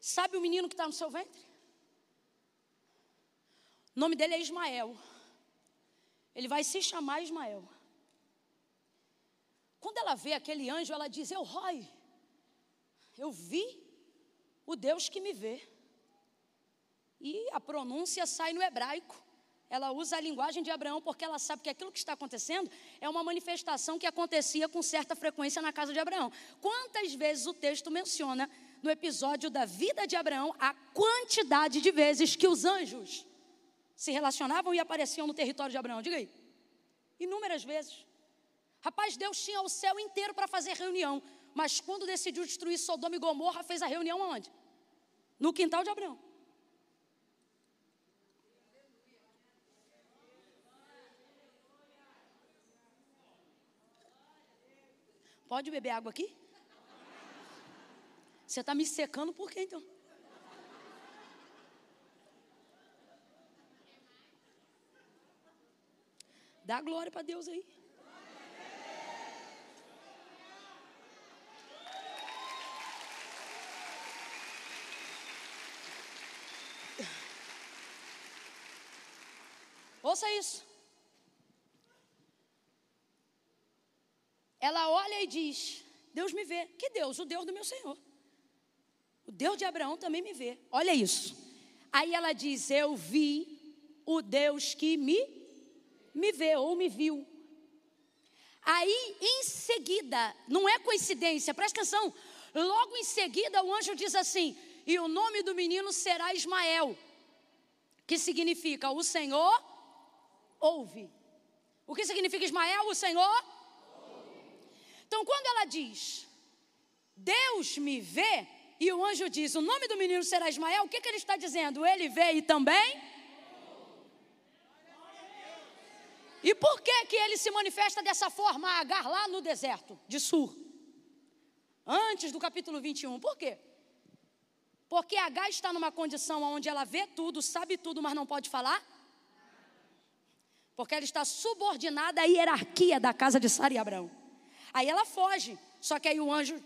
B: Sabe o menino que está no seu ventre? O nome dele é Ismael. Ele vai se chamar Ismael. Quando ela vê aquele anjo, ela diz: Eu, Roy, eu vi o Deus que me vê. E a pronúncia sai no hebraico. Ela usa a linguagem de Abraão porque ela sabe que aquilo que está acontecendo é uma manifestação que acontecia com certa frequência na casa de Abraão. Quantas vezes o texto menciona no episódio da vida de Abraão a quantidade de vezes que os anjos se relacionavam e apareciam no território de Abraão? Diga aí. Inúmeras vezes. Rapaz, Deus tinha o céu inteiro para fazer reunião, mas quando decidiu destruir Sodoma e Gomorra, fez a reunião aonde? No quintal de Abraão. Pode beber água aqui? Você está me secando por quê então? Dá glória para Deus aí. Ouça isso. Ela olha e diz: Deus me vê. Que Deus? O Deus do meu Senhor. Deus de Abraão também me vê. Olha isso. Aí ela diz: Eu vi o Deus que me, me vê ou me viu. Aí, em seguida, não é coincidência, presta atenção. Logo em seguida, o anjo diz assim: E o nome do menino será Ismael, que significa o Senhor ouve. O que significa Ismael? O Senhor? Então, quando ela diz, Deus me vê, e o anjo diz, o nome do menino será Ismael, o que, que ele está dizendo? Ele vê e também? E por que, que ele se manifesta dessa forma Agar lá no deserto de Sur? Antes do capítulo 21. Por quê? Porque Agar está numa condição onde ela vê tudo, sabe tudo, mas não pode falar? Porque ela está subordinada à hierarquia da casa de Sara e Abraão. Aí ela foge. Só que aí o anjo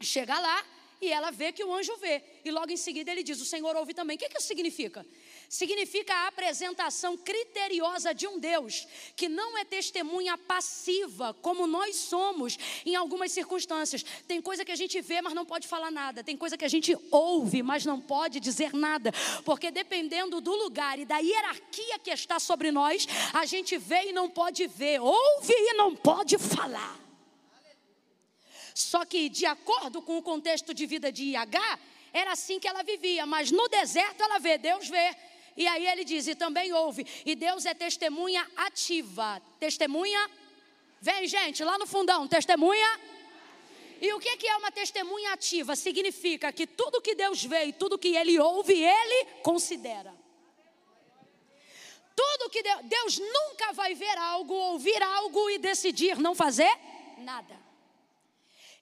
B: chega lá e ela vê que o anjo vê. E logo em seguida ele diz: O Senhor ouve também. O que, que isso significa? significa a apresentação criteriosa de um Deus que não é testemunha passiva, como nós somos em algumas circunstâncias. Tem coisa que a gente vê, mas não pode falar nada. Tem coisa que a gente ouve, mas não pode dizer nada. Porque dependendo do lugar e da hierarquia que está sobre nós, a gente vê e não pode ver, ouve e não pode falar. Só que, de acordo com o contexto de vida de IH, era assim que ela vivia, mas no deserto ela vê, Deus vê. E aí ele diz: e também ouve. E Deus é testemunha ativa. Testemunha. Vem, gente, lá no fundão, testemunha. E o que é uma testemunha ativa? Significa que tudo que Deus vê e tudo que ele ouve, ele considera. Tudo que Deus, Deus nunca vai ver algo, ouvir algo e decidir não fazer nada.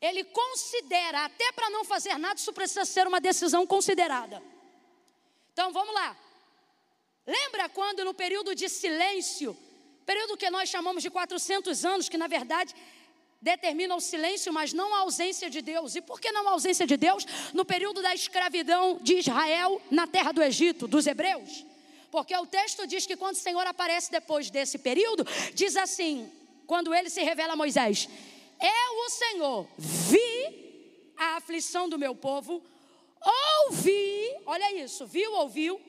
B: Ele considera, até para não fazer nada, isso precisa ser uma decisão considerada. Então vamos lá. Lembra quando no período de silêncio, período que nós chamamos de 400 anos, que na verdade determina o silêncio, mas não a ausência de Deus. E por que não a ausência de Deus? No período da escravidão de Israel na terra do Egito, dos hebreus. Porque o texto diz que quando o Senhor aparece depois desse período, diz assim: quando ele se revela a Moisés: Eu, o Senhor, vi a aflição do meu povo, ouvi, olha isso, viu, ouviu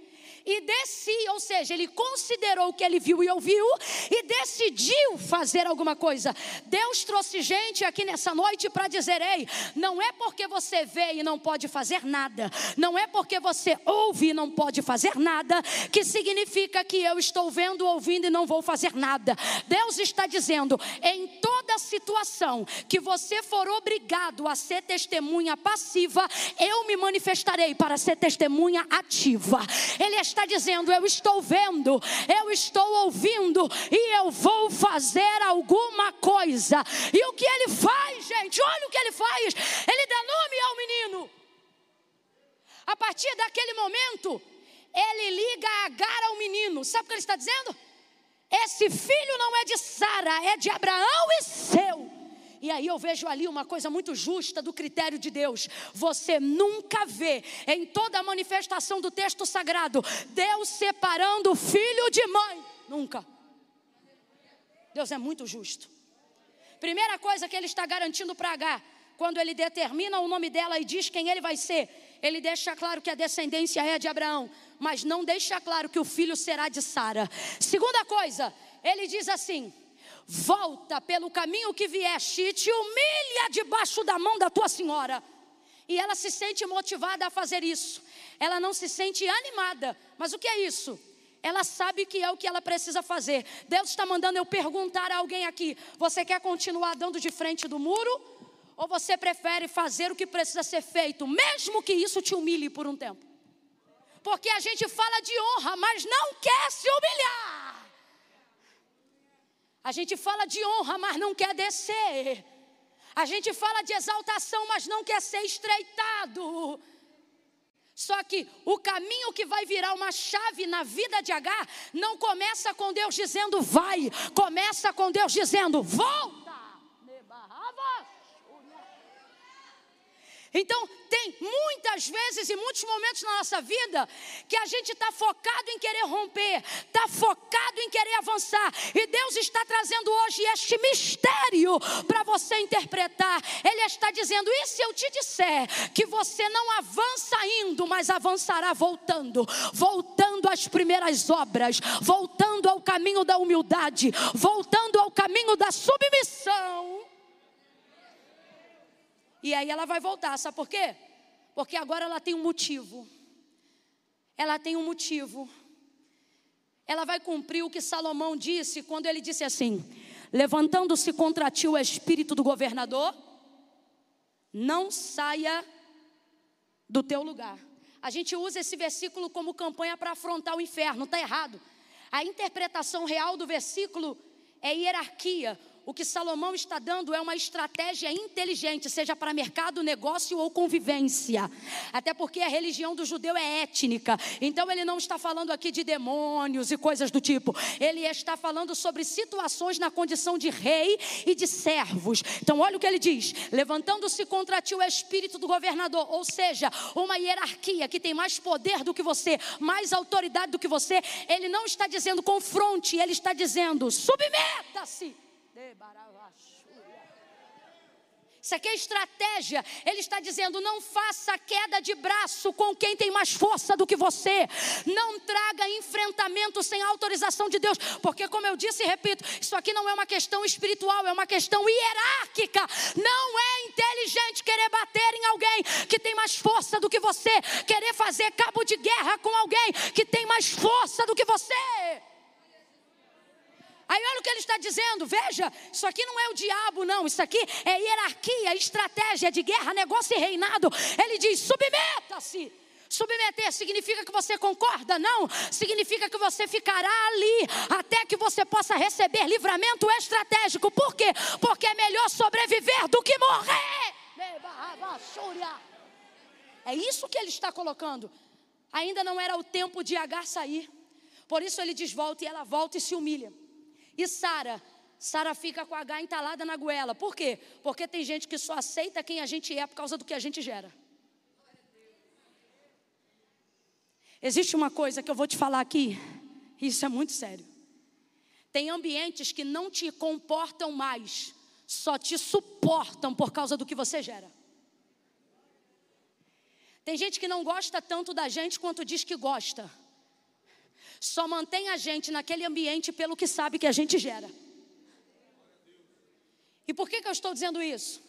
B: e desci, ou seja, ele considerou o que ele viu e ouviu e decidiu fazer alguma coisa. Deus trouxe gente aqui nessa noite para dizer: ei, não é porque você vê e não pode fazer nada, não é porque você ouve e não pode fazer nada, que significa que eu estou vendo, ouvindo e não vou fazer nada. Deus está dizendo: em toda situação que você for obrigado a ser testemunha passiva, eu me manifestarei para ser testemunha ativa. Ele está dizendo: Eu estou vendo, eu estou ouvindo e eu vou fazer alguma coisa. E o que ele faz, gente? Olha o que ele faz. Ele dá nome ao menino. A partir daquele momento, ele liga a Agar ao menino. Sabe o que ele está dizendo? Esse filho não é de Sara, é de Abraão e seu. E aí eu vejo ali uma coisa muito justa do critério de Deus. Você nunca vê em toda a manifestação do texto sagrado Deus separando filho de mãe. Nunca. Deus é muito justo. Primeira coisa que ele está garantindo para H, quando ele determina o nome dela e diz quem ele vai ser, ele deixa claro que a descendência é de Abraão, mas não deixa claro que o filho será de Sara. Segunda coisa, ele diz assim: volta pelo caminho que vieste e te humilha debaixo da mão da tua senhora. E ela se sente motivada a fazer isso. Ela não se sente animada. Mas o que é isso? Ela sabe que é o que ela precisa fazer. Deus está mandando eu perguntar a alguém aqui: você quer continuar dando de frente do muro? Ou você prefere fazer o que precisa ser feito, mesmo que isso te humilhe por um tempo? Porque a gente fala de honra, mas não quer se humilhar. A gente fala de honra, mas não quer descer. A gente fala de exaltação, mas não quer ser estreitado. Só que o caminho que vai virar uma chave na vida de Agar não começa com Deus dizendo vai, começa com Deus dizendo volta. Então, tem muitas vezes e muitos momentos na nossa vida que a gente está focado em querer romper, está focado em querer avançar, e Deus está trazendo hoje este mistério para você interpretar. Ele está dizendo: e se eu te disser que você não avança indo, mas avançará voltando, voltando às primeiras obras, voltando ao caminho da humildade, voltando ao caminho da submissão? E aí ela vai voltar, sabe por quê? Porque agora ela tem um motivo. Ela tem um motivo. Ela vai cumprir o que Salomão disse quando ele disse assim: Levantando-se contra ti o espírito do governador, não saia do teu lugar. A gente usa esse versículo como campanha para afrontar o inferno, está errado. A interpretação real do versículo é hierarquia. O que Salomão está dando é uma estratégia inteligente, seja para mercado, negócio ou convivência. Até porque a religião do judeu é étnica. Então ele não está falando aqui de demônios e coisas do tipo. Ele está falando sobre situações na condição de rei e de servos. Então olha o que ele diz: levantando-se contra ti o espírito do governador, ou seja, uma hierarquia que tem mais poder do que você, mais autoridade do que você. Ele não está dizendo confronte, ele está dizendo submeta-se. Isso aqui é estratégia. Ele está dizendo: não faça queda de braço com quem tem mais força do que você. Não traga enfrentamento sem autorização de Deus. Porque, como eu disse e repito, isso aqui não é uma questão espiritual, é uma questão hierárquica. Não é inteligente querer bater em alguém que tem mais força do que você. Querer fazer cabo de guerra com alguém que tem mais força do que você. Aí olha o que ele está dizendo, veja, isso aqui não é o diabo, não, isso aqui é hierarquia, estratégia de guerra, negócio e reinado. Ele diz: submeta-se. Submeter significa que você concorda? Não. Significa que você ficará ali até que você possa receber livramento estratégico. Por quê? Porque é melhor sobreviver do que morrer. É isso que ele está colocando. Ainda não era o tempo de Agar sair. Por isso ele diz: volta e ela volta e se humilha. E Sara? Sara fica com a H entalada na goela. Por quê? Porque tem gente que só aceita quem a gente é por causa do que a gente gera. Existe uma coisa que eu vou te falar aqui, isso é muito sério. Tem ambientes que não te comportam mais, só te suportam por causa do que você gera. Tem gente que não gosta tanto da gente quanto diz que gosta só mantém a gente naquele ambiente pelo que sabe que a gente gera. E por que, que eu estou dizendo isso?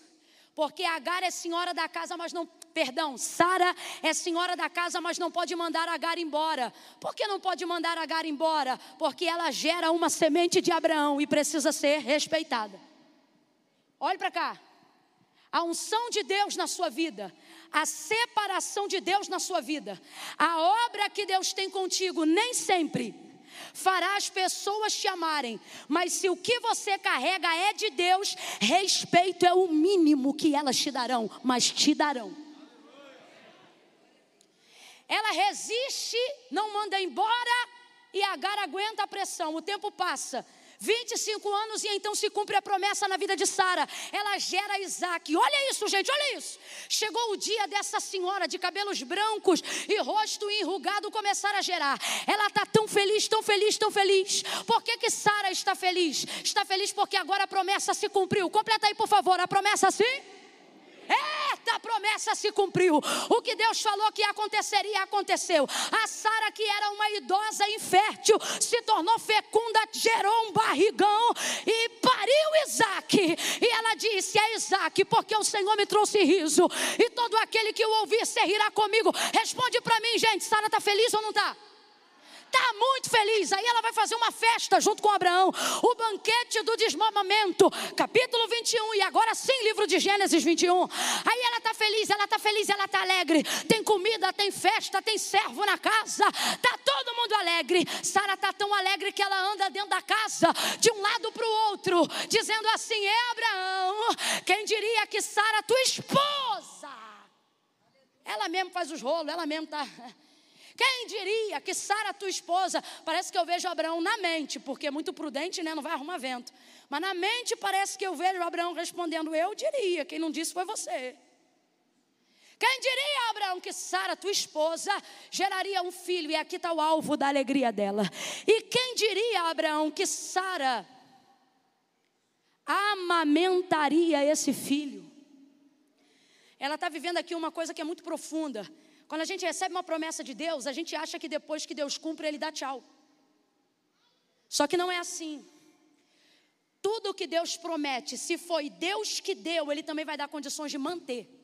B: Porque Agar é senhora da casa, mas não. Perdão, Sara é senhora da casa, mas não pode mandar Agar embora. Por que não pode mandar Agar embora? Porque ela gera uma semente de Abraão e precisa ser respeitada. Olhe para cá. A unção de Deus na sua vida, a separação de Deus na sua vida, a obra que Deus tem contigo, nem sempre fará as pessoas te amarem, mas se o que você carrega é de Deus, respeito é o mínimo que elas te darão, mas te darão. Ela resiste, não manda embora e Agar aguenta a pressão. O tempo passa. 25 anos e então se cumpre a promessa na vida de Sara. Ela gera Isaac. Olha isso, gente, olha isso. Chegou o dia dessa senhora de cabelos brancos e rosto enrugado começar a gerar. Ela está tão feliz, tão feliz, tão feliz. Por que, que Sara está feliz? Está feliz porque agora a promessa se cumpriu. Completa aí, por favor, a promessa sim? Eita, promessa se cumpriu. O que Deus falou que aconteceria, aconteceu. A Sara, que era uma idosa infértil, se tornou fecunda, gerou um barrigão e pariu Isaac. E ela disse: É Isaac, porque o Senhor me trouxe riso. E todo aquele que o ouvir se rirá comigo. Responde para mim, gente: Sara está feliz ou não está? Está muito feliz. Aí ela vai fazer uma festa junto com Abraão. O banquete do desmamamento, capítulo 21. E agora sim, livro de Gênesis 21. Aí ela está feliz, ela está feliz, ela está alegre. Tem comida, tem festa, tem servo na casa. Está todo mundo alegre. Sara está tão alegre que ela anda dentro da casa, de um lado para o outro, dizendo assim: É Abraão, quem diria que Sara, tua esposa, ela mesmo faz os rolos, ela mesmo está. Quem diria que Sara, tua esposa, parece que eu vejo Abraão na mente, porque é muito prudente, né? Não vai arrumar vento. Mas na mente parece que eu vejo Abraão respondendo: Eu diria, quem não disse foi você. Quem diria, Abraão, que Sara, tua esposa, geraria um filho, e aqui está o alvo da alegria dela. E quem diria, Abraão, que Sara amamentaria esse filho? Ela está vivendo aqui uma coisa que é muito profunda. Quando a gente recebe uma promessa de Deus, a gente acha que depois que Deus cumpre, Ele dá tchau. Só que não é assim. Tudo que Deus promete, se foi Deus que deu, Ele também vai dar condições de manter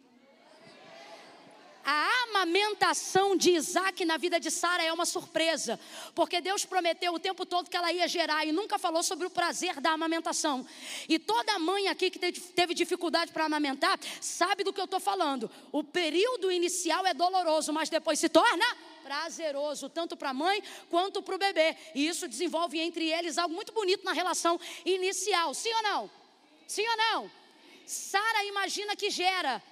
B: a amamentação de Isaac na vida de Sara é uma surpresa, porque Deus prometeu o tempo todo que ela ia gerar e nunca falou sobre o prazer da amamentação. E toda mãe aqui que teve dificuldade para amamentar sabe do que eu estou falando. O período inicial é doloroso, mas depois se torna prazeroso, tanto para a mãe quanto para o bebê. E isso desenvolve entre eles algo muito bonito na relação inicial. Sim ou não? Sim ou não? Sara imagina que gera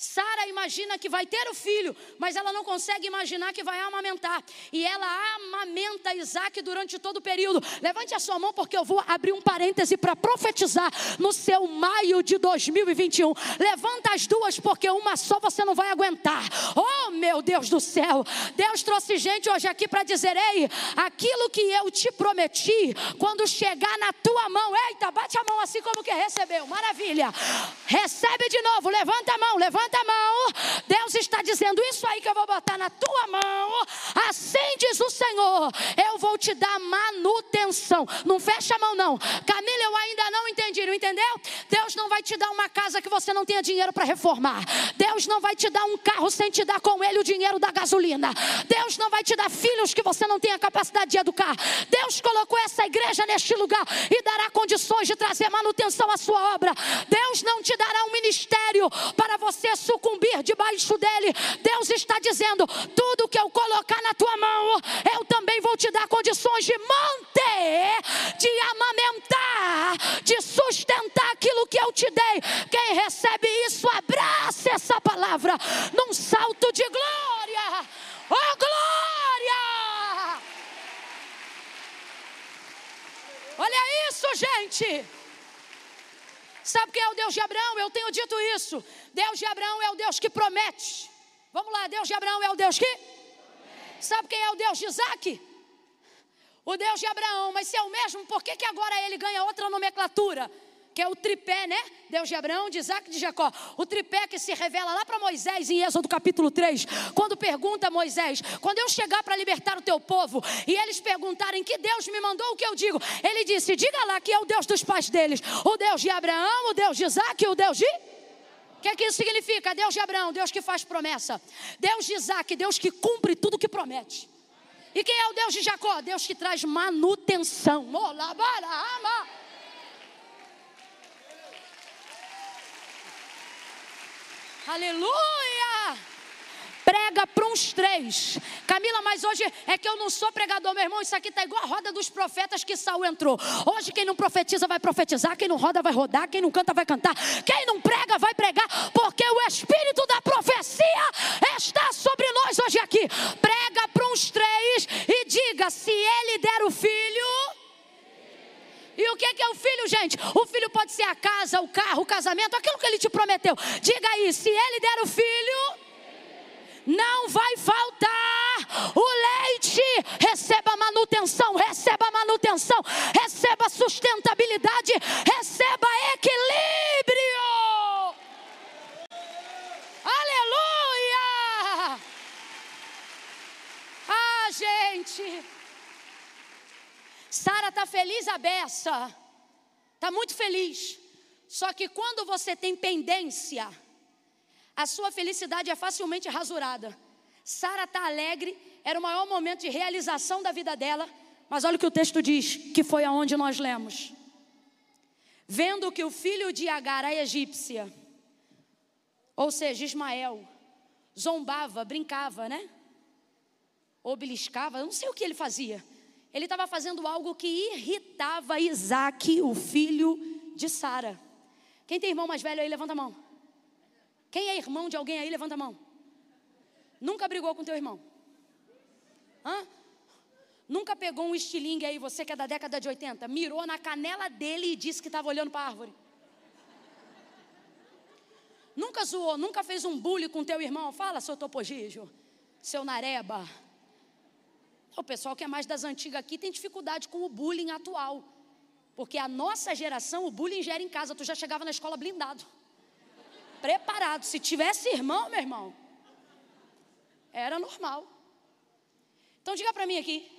B: Sara imagina que vai ter o filho, mas ela não consegue imaginar que vai amamentar. E ela amamenta Isaac durante todo o período. Levante a sua mão, porque eu vou abrir um parêntese para profetizar no seu maio de 2021. Levanta as duas, porque uma só você não vai aguentar. Oh, meu Deus do céu! Deus trouxe gente hoje aqui para dizer: Ei, aquilo que eu te prometi, quando chegar na tua mão, eita, bate a mão assim como que recebeu. Maravilha! Recebe de novo, levanta a mão, levanta levanta a mão. Deus está dizendo: Isso aí que eu vou botar na tua mão. Assim diz o Senhor: Eu vou te dar manutenção. Não fecha a mão, não. Camila, eu ainda não entendi, não entendeu? Deus não vai te dar uma casa que você não tenha dinheiro para reformar. Deus não vai te dar um carro sem te dar com ele o dinheiro da gasolina. Deus não vai te dar filhos que você não tenha capacidade de educar. Deus colocou essa igreja neste lugar e dará condições de trazer manutenção à sua obra. Deus não te dará um ministério para você sucumbir debaixo dele. Deus está dizendo: tudo que eu colocar na tua mão, eu também vou te dar condições de manter, de amamentar, de sustentar aquilo que eu te dei. Quem recebe isso, abraça essa palavra num salto de glória. Oh, glória! Olha isso, gente. Sabe quem é o Deus de Abraão? Eu tenho dito isso. Deus de Abraão é o Deus que promete. Vamos lá, Deus de Abraão é o Deus que? Sabe quem é o Deus de Isaac? O Deus de Abraão, mas se é o mesmo, por que, que agora ele ganha outra nomenclatura? Que é o tripé, né? Deus de Abraão, de Isaac e de Jacó. O tripé que se revela lá para Moisés em Êxodo capítulo 3, quando pergunta a Moisés: quando eu chegar para libertar o teu povo e eles perguntarem que Deus me mandou, o que eu digo? Ele disse: diga lá que é o Deus dos pais deles, o Deus de Abraão, o Deus de Isaac e o Deus de. O que, é que isso significa? Deus de Abraão, Deus que faz promessa. Deus de Isaac, Deus que cumpre tudo que promete. E quem é o Deus de Jacó? Deus que traz manutenção. Olá, ama. Aleluia! prega para uns três. Camila, mas hoje é que eu não sou pregador, meu irmão. Isso aqui está igual a roda dos profetas que Saul entrou. Hoje quem não profetiza vai profetizar, quem não roda vai rodar, quem não canta vai cantar, quem não prega vai pregar, porque o espírito da profecia está sobre nós hoje aqui. Prega para uns três e diga: se ele der o filho. E o que é o filho, gente? O filho pode ser a casa, o carro, o casamento, aquilo que ele te prometeu. Diga aí, se ele der o filho não vai faltar o leite. Receba manutenção, receba manutenção, receba sustentabilidade, receba equilíbrio. Aleluia! Ah, gente. Sara está feliz a beça. Está muito feliz. Só que quando você tem pendência, a sua felicidade é facilmente rasurada. Sara está alegre, era o maior momento de realização da vida dela, mas olha o que o texto diz, que foi aonde nós lemos. Vendo que o filho de Agar, a egípcia, ou seja, Ismael, zombava, brincava, né? Ou beliscava, não sei o que ele fazia. Ele estava fazendo algo que irritava Isaac, o filho de Sara. Quem tem irmão mais velho aí, levanta a mão. Quem é irmão de alguém aí, levanta a mão. Nunca brigou com teu irmão? Hã? Nunca pegou um estilingue aí, você que é da década de 80, mirou na canela dele e disse que estava olhando para a árvore? Nunca zoou, nunca fez um bullying com teu irmão? Fala, seu topogígio, seu nareba. O pessoal que é mais das antigas aqui tem dificuldade com o bullying atual. Porque a nossa geração, o bullying gera em casa. Tu já chegava na escola blindado preparado. Se tivesse irmão, meu irmão, era normal. Então diga para mim aqui.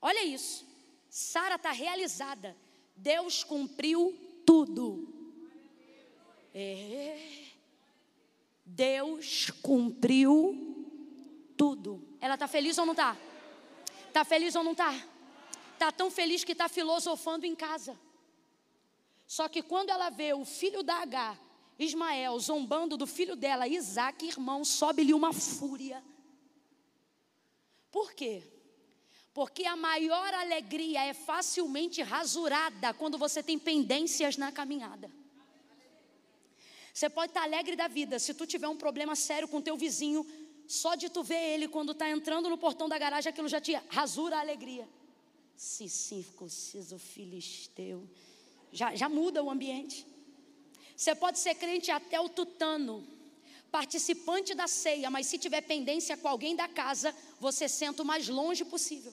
B: Olha isso. Sara está realizada. Deus cumpriu tudo. É. Deus cumpriu tudo. Ela está feliz ou não está? Está feliz ou não está? Está tão feliz que está filosofando em casa. Só que quando ela vê o filho da H Ismael zombando do filho dela, Isaac, irmão, sobe-lhe uma fúria. Por quê? Porque a maior alegria é facilmente rasurada quando você tem pendências na caminhada. Você pode estar alegre da vida, se tu tiver um problema sério com teu vizinho, só de tu ver ele quando está entrando no portão da garagem, aquilo já te rasura a alegria. Se circunciso filisteu, já, já muda o ambiente. Você pode ser crente até o tutano, participante da ceia, mas se tiver pendência com alguém da casa, você senta o mais longe possível.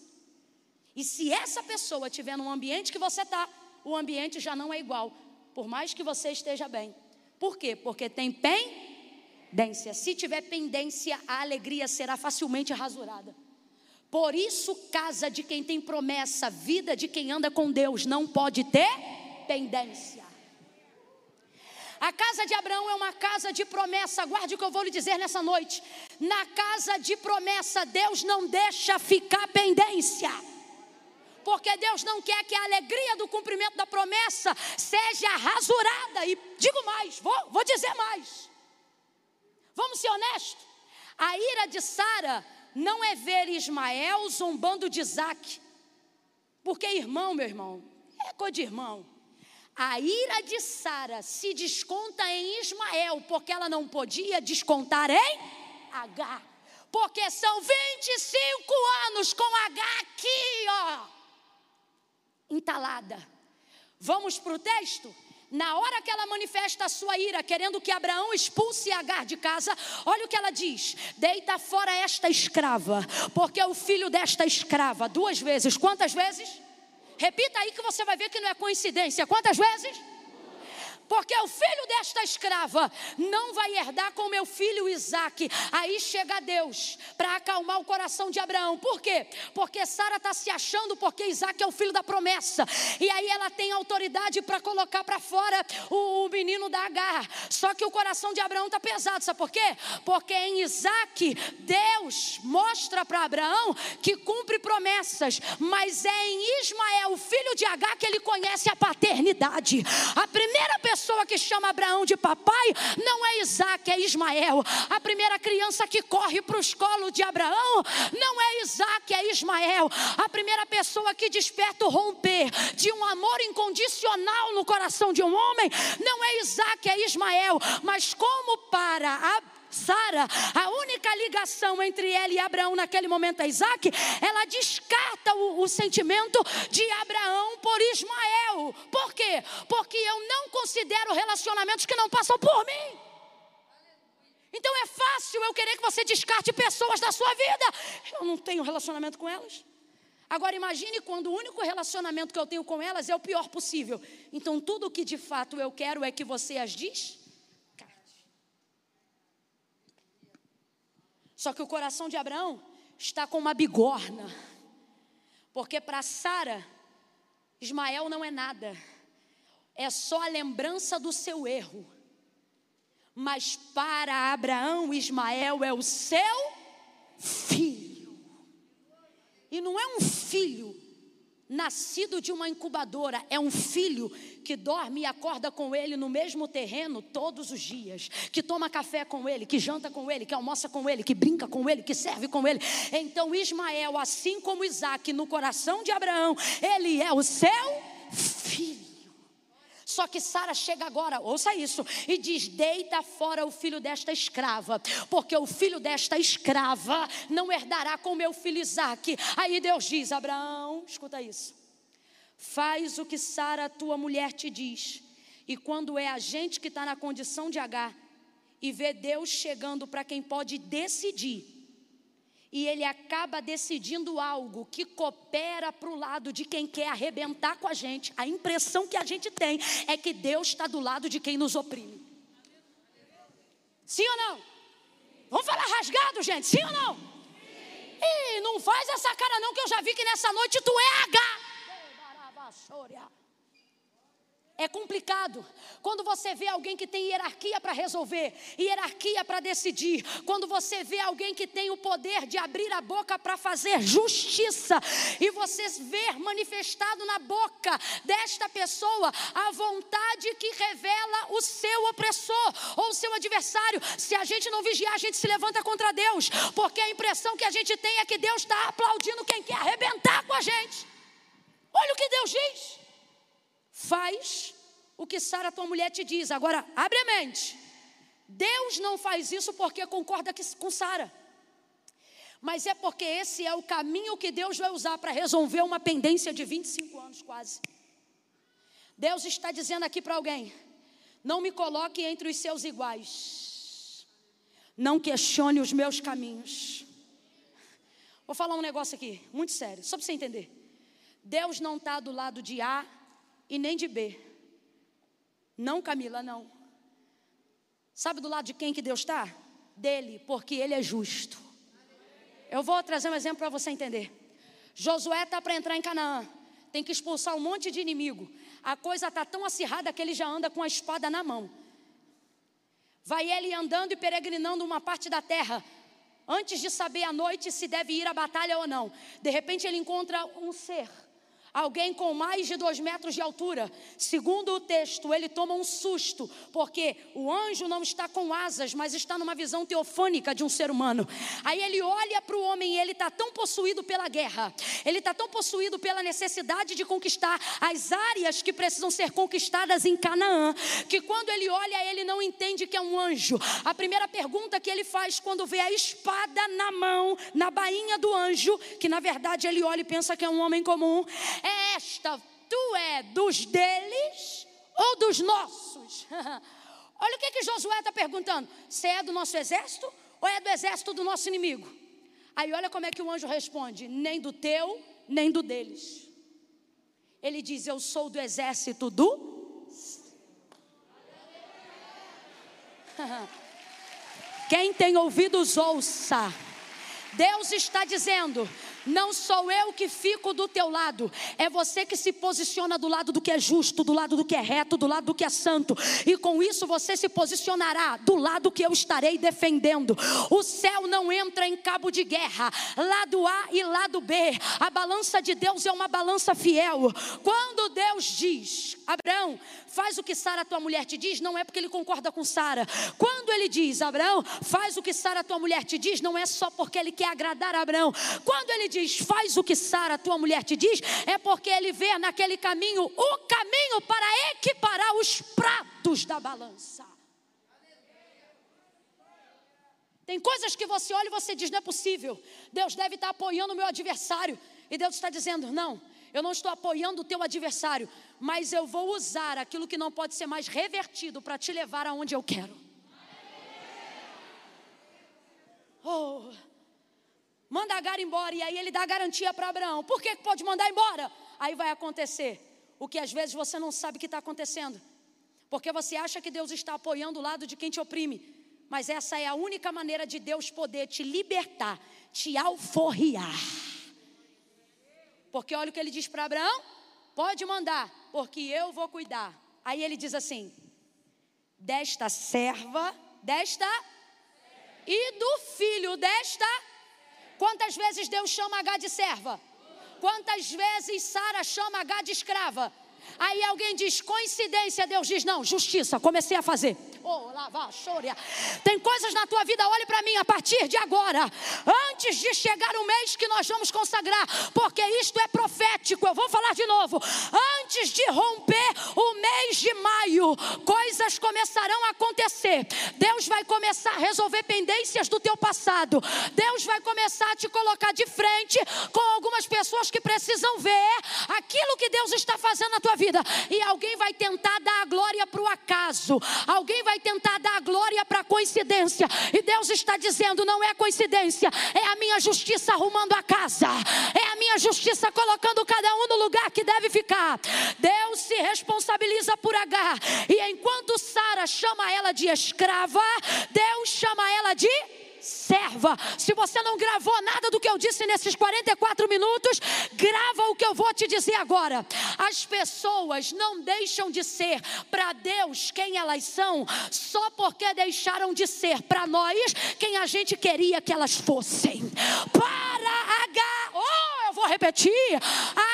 B: E se essa pessoa estiver no ambiente que você está, o ambiente já não é igual, por mais que você esteja bem. Por quê? Porque tem pendência. Se tiver pendência, a alegria será facilmente rasurada. Por isso, casa de quem tem promessa, vida de quem anda com Deus, não pode ter pendência. A casa de Abraão é uma casa de promessa. Guarde o que eu vou lhe dizer nessa noite. Na casa de promessa, Deus não deixa ficar pendência. Porque Deus não quer que a alegria do cumprimento da promessa seja rasurada. E digo mais, vou, vou dizer mais. Vamos ser honestos. A ira de Sara não é ver Ismael zombando de Isaac. Porque irmão, meu irmão, é coisa de irmão. A ira de Sara se desconta em Ismael, porque ela não podia descontar em H. Porque são 25 anos com H aqui, ó, entalada. Vamos para o texto? Na hora que ela manifesta a sua ira, querendo que Abraão expulse Agar de casa, olha o que ela diz: Deita fora esta escrava, porque é o filho desta escrava. Duas vezes. Quantas vezes? Repita aí que você vai ver que não é coincidência. Quantas vezes? Porque o filho desta escrava não vai herdar com meu filho Isaac. Aí chega Deus para acalmar o coração de Abraão. Por quê? Porque Sara está se achando porque Isaac é o filho da promessa. E aí ela tem autoridade para colocar para fora o, o, menino da Agar. Só que o coração de Abraão está pesado, sabe por quê? Porque em Isaac, Deus mostra para Abraão que cumpre promessas, mas é em Ismael, o filho de Agar, que ele conhece a paternidade. A primeira pessoa pessoa que chama Abraão de papai não é Isaac, é Ismael. A primeira criança que corre para os colos de Abraão não é Isaac, é Ismael. A primeira pessoa que desperta o romper de um amor incondicional no coração de um homem não é Isaac, é Ismael. Mas como para a Sara, a única ligação entre ela e Abraão naquele momento é Isaac, ela descarta o, o, sentimento de Abraão por Ismael. Por quê? Porque eu não considero relacionamentos que não passam por mim. Então é fácil eu querer que você descarte pessoas da sua vida. Eu não tenho relacionamento com elas. Agora imagine quando o único relacionamento que eu tenho com elas é o pior possível. Então tudo o que de fato eu quero é que você as diz Só que o coração de Abraão está com uma bigorna. Porque para Sara, Ismael não é nada. É só a lembrança do seu erro. Mas para Abraão, Ismael é o seu filho. E não é um filho nascido de uma incubadora, é um filho que dorme e acorda com ele no mesmo terreno todos os dias, que toma café com ele, que janta com ele, que almoça com ele, que brinca com ele, que serve com ele. Então Ismael, assim como Isaac no coração de Abraão, ele é o seu filho. Só que Sara chega agora, ouça isso, e diz: Deita fora o filho desta escrava, porque o filho desta escrava não herdará com meu filho Isaac. Aí Deus diz: Abraão, escuta isso, faz o que Sara, tua mulher, te diz, e quando é a gente que está na condição de H e vê Deus chegando para quem pode decidir e ele acaba decidindo algo que coopera para o lado de quem quer arrebentar com a gente, a impressão que a gente tem é que Deus está do lado de quem nos oprime. Sim ou não? Vamos falar rasgado, gente? Sim ou não? Ih, não faz essa cara não, que eu já vi que nessa noite tu é H. É complicado. Quando você vê alguém que tem hierarquia para resolver, hierarquia para decidir, quando você vê alguém que tem o poder de abrir a boca para fazer justiça, e você vê manifestado na boca desta pessoa a vontade que revela o seu opressor ou o seu adversário. Se a gente não vigiar, a gente se levanta contra Deus, porque a impressão que a gente tem é que Deus está aplaudindo quem quer arrebentar com a gente. Olha o que Deus diz faz o que Sara, tua mulher, te diz. Agora, abre a mente. Deus não faz isso porque concorda com Sara. Mas é porque esse é o caminho que Deus vai usar para resolver uma pendência de 25 anos quase. Deus está dizendo aqui para alguém: não me coloque entre os seus iguais. Não questione os meus caminhos. Vou falar um negócio aqui, muito sério, só para você entender. Deus não está do lado de A e nem de B. Não, Camila, não. Sabe do lado de quem que Deus está? Dele, porque ele é justo. Eu vou trazer um exemplo para você entender. Josué está para entrar em Canaã. Tem que expulsar um monte de inimigo. A coisa está tão acirrada que ele já anda com a espada na mão. Vai ele andando e peregrinando uma parte da terra. Antes de saber à noite se deve ir à batalha ou não. De repente ele encontra um ser alguém com mais de dois metros de altura. Segundo o texto, ele toma um susto, porque o anjo não está com asas, mas está numa visão teofânica de um ser humano. Aí ele olha para o homem e ele está tão possuído pela guerra, ele está tão possuído pela necessidade de conquistar as áreas que precisam ser conquistadas em Canaã, que quando ele olha, ele não entende que é um anjo. A primeira pergunta que ele faz quando vê a espada na mão, na bainha do anjo, que na verdade ele olha e pensa que é um homem comum, é esta: tu é dos deles ou dos nossos? Olha o que, que Josué está perguntando: você é do nosso exército ou é do exército do nosso inimigo? Aí olha como é que o anjo responde: nem do teu, nem do deles. Ele diz: Eu sou do exército do. Quem tem ouvidos, ouça. Deus está dizendo: Não sou eu que fico do teu lado, é você que se posiciona do lado do que é justo, do lado do que é reto, do lado do que é santo, e com isso você se posicionará do lado que eu estarei defendendo. O céu não entra em cabo de guerra, lado A e lado B. A balança de Deus é uma balança fiel. Quando Deus diz, Abraão, faz o que Sara, tua mulher, te diz, não é porque ele concorda com Sara. Quando ele diz, Abraão, faz o que Sara, tua mulher, te diz, não é só porque ele quer agradar Abraão. Quando ele diz, faz o que Sara, tua mulher, te diz, é porque ele vê naquele caminho o caminho para equiparar os pratos da balança. Tem coisas que você olha e você diz: não é possível. Deus deve estar apoiando o meu adversário. E Deus está dizendo: não, eu não estou apoiando o teu adversário, mas eu vou usar aquilo que não pode ser mais revertido para te levar aonde eu quero. Oh, manda Agar embora e aí ele dá garantia para Abraão. Por que pode mandar embora? Aí vai acontecer o que às vezes você não sabe que está acontecendo, porque você acha que Deus está apoiando o lado de quem te oprime, mas essa é a única maneira de Deus poder te libertar, te alforriar. Porque olha o que ele diz para Abraão: pode mandar, porque eu vou cuidar. Aí ele diz assim: desta serva, desta e do filho desta. Quantas vezes Deus chama H de serva? Quantas vezes Sara chama H de escrava? Aí alguém diz coincidência, Deus diz não, justiça, comecei a fazer. Tem coisas na tua vida, olhe para mim a partir de agora, antes de chegar o mês que nós vamos consagrar, porque isto é profético. Eu vou falar de novo. Antes de romper o mês de maio, coisas começarão a acontecer. Deus vai começar a resolver pendências do teu passado. Deus vai começar a te colocar de frente com algumas pessoas que precisam ver aquilo que Deus está fazendo na tua vida. E alguém vai tentar dar a glória para o acaso. Alguém vai tentar dar a glória para a coincidência. E Deus está dizendo: não é coincidência, é a minha justiça arrumando a casa, é a minha justiça colocando cada um no lugar que deve ficar. Deus se responsabiliza por Agar. E enquanto Sara chama ela de escrava, Deus chama ela de serva. Se você não gravou nada do que eu disse nesses 44 minutos, grava o que eu vou te dizer agora. As pessoas não deixam de ser para Deus quem elas são, só porque deixaram de ser para nós quem a gente queria que elas fossem. Para H, oh, eu vou repetir.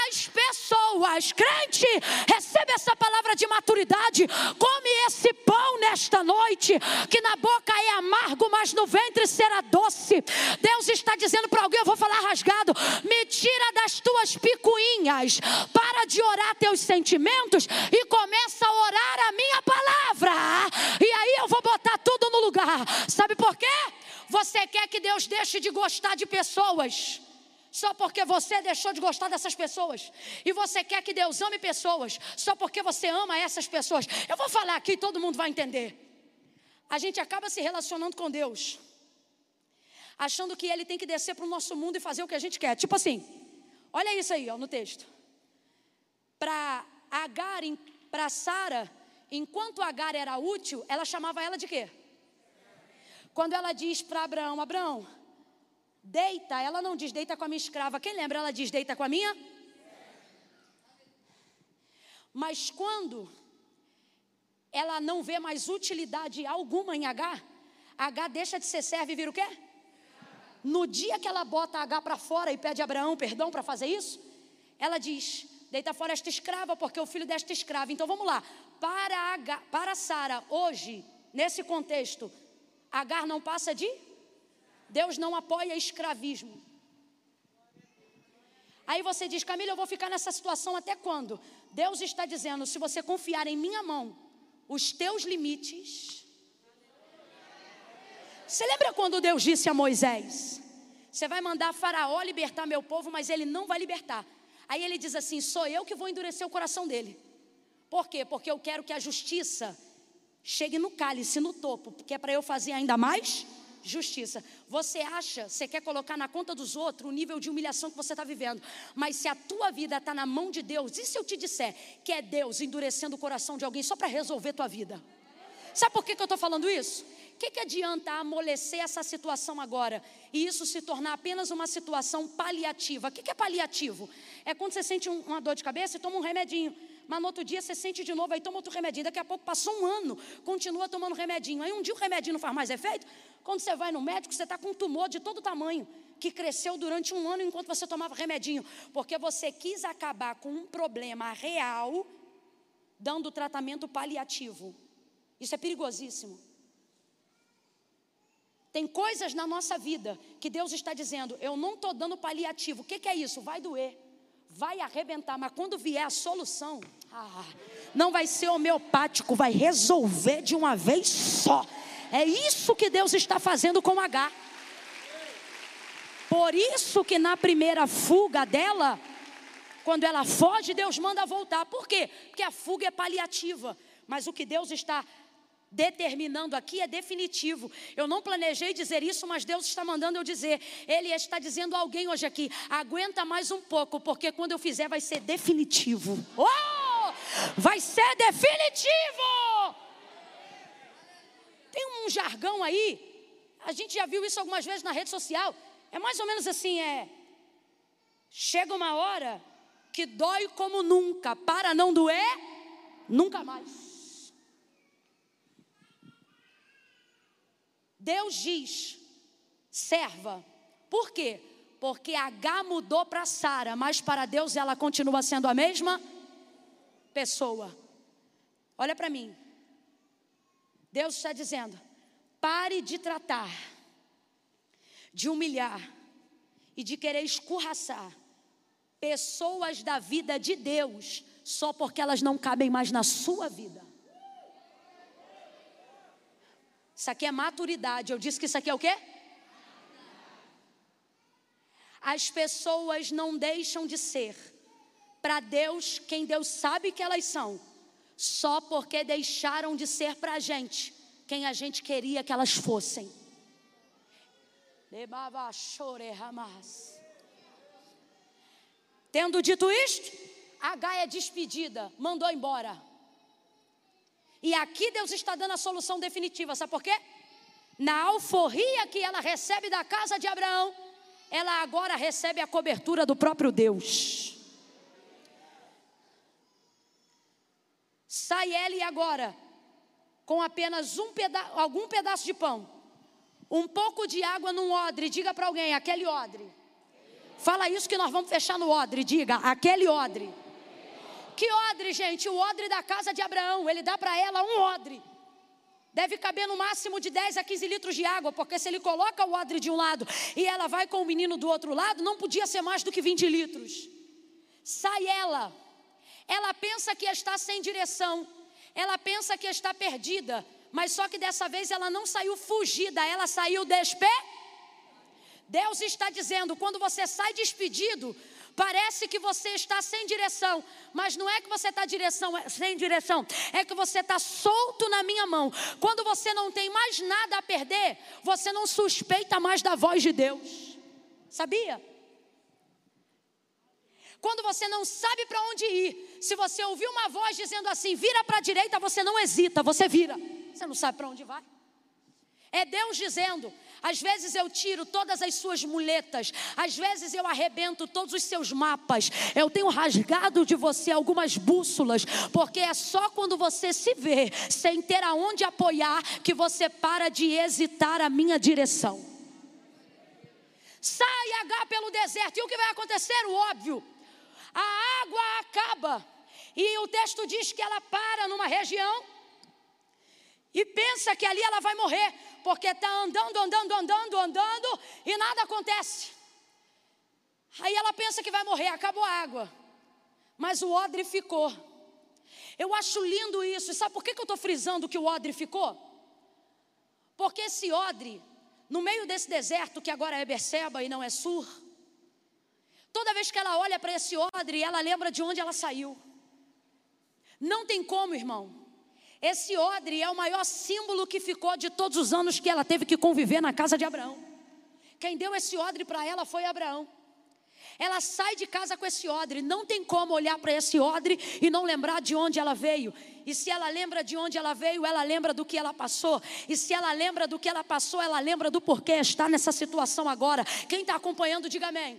B: As pessoas, crente, recebe essa palavra de maturidade, come esse pão nesta noite, que na boca é amargo, mas no ventre será doce. Deus está dizendo para alguém: eu vou falar rasgado, me tira das tuas picuinhas, para de orar teus sentimentos e começa a orar a minha palavra. E aí eu vou botar tudo no lugar. Sabe por quê? Você quer que Deus deixe de gostar de pessoas só porque você deixou de gostar dessas pessoas. E você quer que Deus ame pessoas, só porque você ama essas pessoas. Eu vou falar aqui, todo mundo vai entender. A gente acaba se relacionando com Deus, achando que Ele tem que descer para o nosso mundo e fazer o que a gente quer. Tipo assim, olha isso aí ó, no texto. Para Agar, para Sara, enquanto Agar era útil, ela chamava ela de quê? Quando ela diz para Abraão: Abraão, Deita, ela não diz deita com a minha escrava. Quem lembra? Ela diz deita com a minha? Mas quando ela não vê mais utilidade alguma em H, H deixa de ser serva e vira o quê? No dia que ela bota H para fora e pede a Abraão perdão para fazer isso, ela diz: deita fora esta escrava, porque é o filho desta escrava. Então vamos lá. Para, H, para Sara, hoje, nesse contexto, Agar não passa de Deus não apoia escravismo. Aí você diz, Camila, eu vou ficar nessa situação até quando? Deus está dizendo: se você confiar em minha mão, os teus limites. Você lembra quando Deus disse a Moisés: Você vai mandar Faraó libertar meu povo, mas ele não vai libertar. Aí ele diz assim: Sou eu que vou endurecer o coração dele. Por quê? Porque eu quero que a justiça chegue no cálice, no topo, porque é para eu fazer ainda mais justiça. Você acha, você quer colocar na conta dos outros o nível de humilhação que você está vivendo, mas se a tua vida está na mão de Deus, e se eu te disser que é Deus endurecendo o coração de alguém só para resolver tua vida? Sabe por que, que eu estou falando isso? Que, que adianta amolecer essa situação agora e isso se tornar apenas uma situação paliativa? O que, que é paliativo? É quando você sente uma dor de cabeça e toma um remedinho. Mas no outro dia você sente de novo, aí toma outro remedinho. Daqui a pouco passou um ano, continua tomando remedinho. Aí um dia o remedinho não faz mais efeito. Quando você vai no médico, você está com um tumor de todo tamanho, que cresceu durante um ano enquanto você tomava remedinho. Porque você quis acabar com um problema real, dando tratamento paliativo. Isso é perigosíssimo. Tem coisas na nossa vida que Deus está dizendo, eu não estou dando paliativo. O que, que, é isso? Vai doer, vai arrebentar, mas quando vier a solução, ah, não vai ser homeopático, vai resolver de uma vez só. É isso que Deus está fazendo com H. Por isso que na primeira fuga dela, quando ela foge, Deus manda voltar. Por quê? Porque a fuga é paliativa. Mas o que Deus está determinando aqui é definitivo. Eu não planejei dizer isso, mas Deus está mandando eu dizer. Ele está dizendo a alguém hoje aqui: aguenta mais um pouco, porque quando eu fizer vai ser definitivo. Oh! Vai ser definitivo! Tem um jargão aí, a gente já viu isso algumas vezes na rede social. É mais ou menos assim: é. Chega uma hora que dói como nunca, para não doer, nunca mais. Deus diz, serva. Por quê? Porque H mudou para Sara, mas para Deus ela continua sendo a mesma pessoa. Olha para mim. Deus está dizendo: pare de tratar, de humilhar e de querer escorraçar pessoas da vida de Deus só porque elas não cabem mais na sua vida. Isso aqui é maturidade. Eu disse que isso aqui é o quê? As pessoas não deixam de ser para Deus quem Deus sabe que elas são, só porque deixaram de ser para a gente quem a gente queria que elas fossem. Tendo dito isto, Gaia é despedida, mandou embora. E aqui Deus está dando a solução definitiva, sabe por quê? Na alforria que ela recebe da casa de Abraão, ela agora recebe a cobertura do próprio Deus. Sai ele agora com apenas um peda algum pedaço de pão, um pouco de água num odre. Diga para alguém, aquele odre. Fala isso que nós vamos fechar no odre. Diga, aquele odre. Que odre, gente? O odre da casa de Abraão. Ele dá para ela um odre. Deve caber no máximo de 10 a 15 litros de água, porque se ele coloca o odre de um lado e ela vai com o menino do outro lado, não podia ser mais do que 20 litros. Sai ela. Ela pensa que está sem direção. Ela pensa que está perdida. Mas só que dessa vez ela não saiu fugida, ela saiu despe. Deus está dizendo: quando você sai despedido, Parece que você está sem direção, mas não é que você está direção, sem direção, é que você está solto na minha mão. Quando você não tem mais nada a perder, você não suspeita mais da voz de Deus. Sabia? Quando você não sabe para onde ir, se você ouvir uma voz dizendo assim, vira para a direita, você não hesita, você vira. Você não sabe para onde vai. É Deus dizendo: às vezes eu tiro todas as suas muletas, às vezes eu arrebento todos os seus mapas, eu tenho rasgado de você algumas bússolas, porque é só quando você se vê sem ter aonde apoiar que você para de hesitar a minha direção. Sai H pelo deserto, e o que vai acontecer? O óbvio, a água acaba, e o texto diz que ela para numa região e pensa que ali ela vai morrer, porque está andando, andando, andando, andando e nada acontece. Aí ela pensa que vai morrer, acabou a água, mas o odre ficou. Eu acho lindo isso, e sabe por que, que eu estou frisando que o odre ficou? Porque esse odre, no meio desse deserto que agora é Berseba e não é Sur, toda vez que ela olha para esse odre, ela lembra de onde ela saiu. Não tem como, irmão. Esse odre é o maior símbolo que ficou de todos os anos que ela teve que conviver na casa de Abraão. Quem deu esse odre para ela foi Abraão. Ela sai de casa com esse odre, não tem como olhar para esse odre e não lembrar de onde ela veio. E se ela lembra de onde ela veio, ela lembra do que ela passou. E se ela lembra do que ela passou, ela lembra do porquê está nessa situação agora. Quem está acompanhando, diga amém.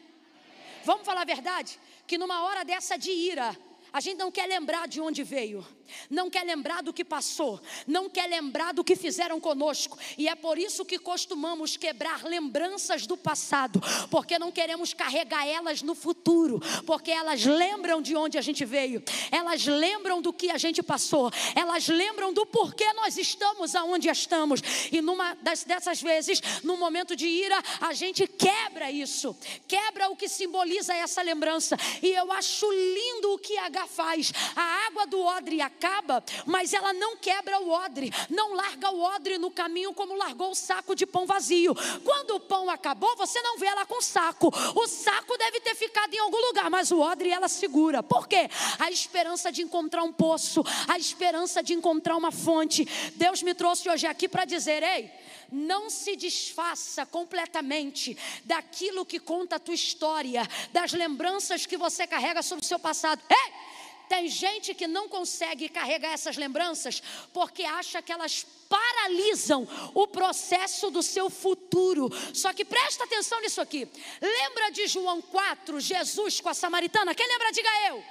B: Vamos falar a verdade? Que numa hora dessa de ira, a gente não quer lembrar de onde veio, não quer lembrar do que passou, não quer lembrar do que fizeram conosco, e é por isso que costumamos quebrar lembranças do passado, porque não queremos carregar elas no futuro, porque elas lembram de onde a gente veio, elas lembram do que a gente passou, elas lembram do porquê nós estamos aonde estamos, e numa das, dessas vezes, no momento de ira, a gente quebra isso, quebra o que simboliza essa lembrança, e eu acho lindo o que H faz. A água do odre acaba, mas ela não quebra o odre, não larga o odre no caminho como largou o saco de pão vazio. Quando o pão acabou, você não vê ela com saco. O saco deve ter ficado em algum lugar, mas o odre ela segura. Por quê? A esperança de encontrar um poço, a esperança de encontrar uma fonte. Deus me trouxe hoje aqui para dizer: ei, não se desfaça completamente daquilo que conta a tua história, das lembranças que você carrega sobre o seu passado. Ei! Tem gente que não consegue carregar essas lembranças porque acha que elas paralisam o processo do seu futuro. Só que presta atenção nisso aqui. Lembra de João 4, Jesus com a samaritana? Quem lembra, diga eu.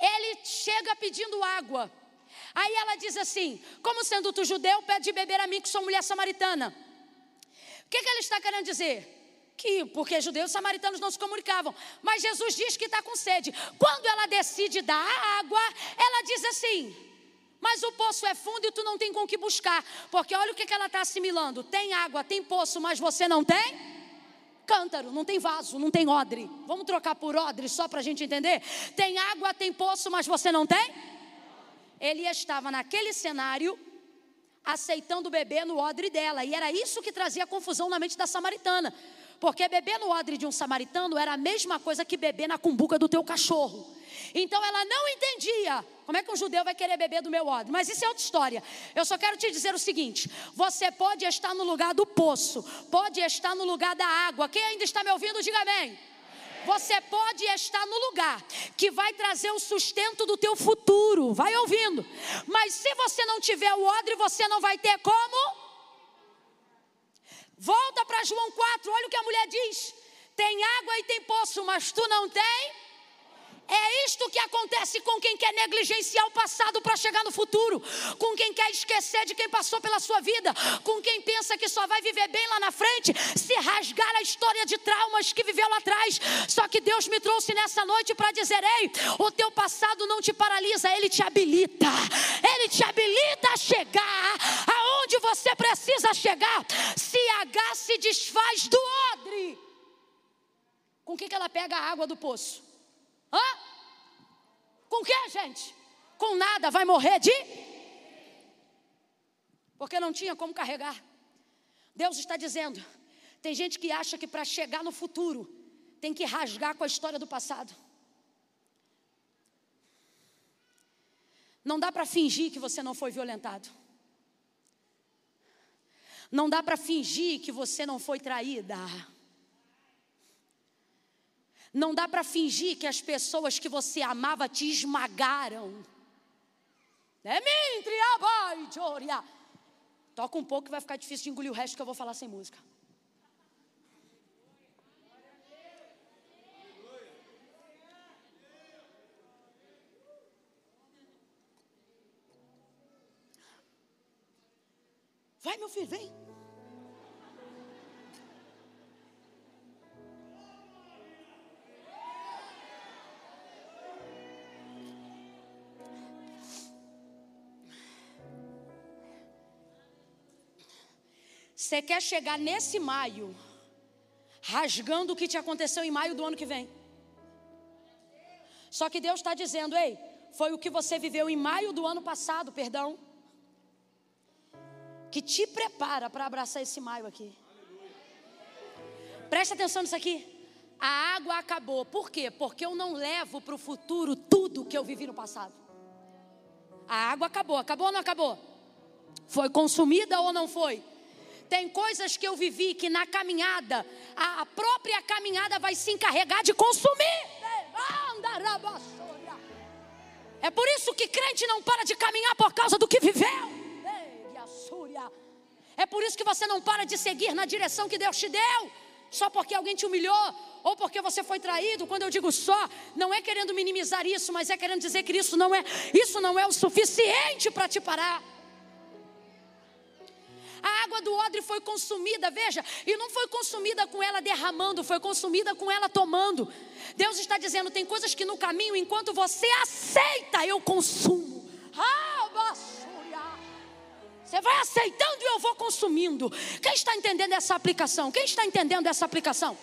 B: Ele chega pedindo água. Aí ela diz assim: Como sendo tu judeu, pede de beber a mim, que sou mulher samaritana. O que, que ele está querendo dizer? Que, porque judeus e samaritanos não se comunicavam. Mas Jesus diz que está com sede. Quando ela decide dar água, ela diz assim: Mas o poço é fundo e tu não tem com que buscar. Porque olha o que, que ela está assimilando: tem água, tem poço, mas você não tem? Cântaro, não tem vaso, não tem odre. Vamos trocar por odre só para a gente entender? Tem água, tem poço, mas você não tem? Ele estava naquele cenário aceitando beber no odre dela, e era isso que trazia confusão na mente da samaritana. Porque beber no odre de um samaritano era a mesma coisa que beber na cumbuca do teu cachorro. Então ela não entendia como é que um judeu vai querer beber do meu odre. Mas isso é outra história. Eu só quero te dizer o seguinte: você pode estar no lugar do poço, pode estar no lugar da água. Quem ainda está me ouvindo, diga amém. Você pode estar no lugar que vai trazer o sustento do teu futuro, vai ouvindo. Mas se você não tiver o odre, você não vai ter como Volta para João 4, olha o que a mulher diz: tem água e tem poço, mas tu não tem? É isto que acontece com quem quer negligenciar o passado para chegar no futuro, com quem quer esquecer de quem passou pela sua vida, com quem pensa que só vai viver bem lá na frente, se rasgar a história de traumas que viveu lá atrás. Só que Deus me trouxe nessa noite para dizer: ei, o teu passado não te paralisa, ele te habilita, ele te habilita a chegar aonde você precisa chegar. Se H se desfaz do odre, com que, que ela pega a água do poço? Hã? Com que, gente? Com nada, vai morrer de? Porque não tinha como carregar. Deus está dizendo: tem gente que acha que para chegar no futuro tem que rasgar com a história do passado. Não dá para fingir que você não foi violentado. Não dá para fingir que você não foi traída. Não dá para fingir que as pessoas que você amava te esmagaram. É abai, Toca um pouco que vai ficar difícil de engolir o resto que eu vou falar sem música. Vai, meu filho, vem. Você quer chegar nesse maio, rasgando o que te aconteceu em maio do ano que vem. Só que Deus está dizendo, ei, foi o que você viveu em maio do ano passado, perdão, que te prepara para abraçar esse maio aqui. Presta atenção nisso aqui. A água acabou. Por quê? Porque eu não levo para o futuro tudo que eu vivi no passado. A água acabou. Acabou ou não acabou? Foi consumida ou não foi? Tem coisas que eu vivi que na caminhada, a própria caminhada vai se encarregar de consumir. É por isso que crente não para de caminhar por causa do que viveu. É por isso que você não para de seguir na direção que Deus te deu. Só porque alguém te humilhou, ou porque você foi traído. Quando eu digo só, não é querendo minimizar isso, mas é querendo dizer que isso não é, isso não é o suficiente para te parar. A água do odre foi consumida, veja, e não foi consumida com ela derramando, foi consumida com ela tomando. Deus está dizendo: tem coisas que no caminho, enquanto você aceita, eu consumo. Ah, você vai aceitando e eu vou consumindo. Quem está entendendo essa aplicação? Quem está entendendo essa aplicação?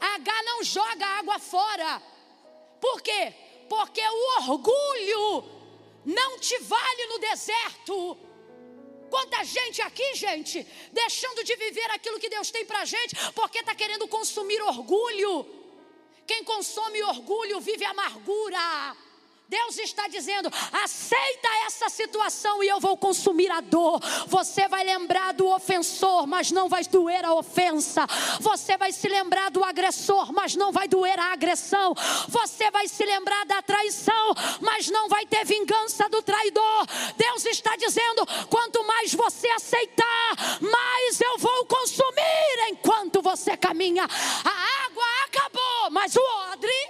B: H não joga água fora. Por quê? Porque o orgulho não te vale no deserto. Quanta gente aqui, gente, deixando de viver aquilo que Deus tem para gente, porque está querendo consumir orgulho. Quem consome orgulho vive amargura. Deus está dizendo: aceita essa situação e eu vou consumir a dor. Você vai lembrar do ofensor, mas não vai doer a ofensa. Você vai se lembrar do agressor, mas não vai doer a agressão. Você vai se lembrar da traição, mas não vai ter vingança do traidor. Deus está dizendo: quanto mais você aceitar, mais eu vou consumir enquanto você caminha. A água acabou, mas o odre,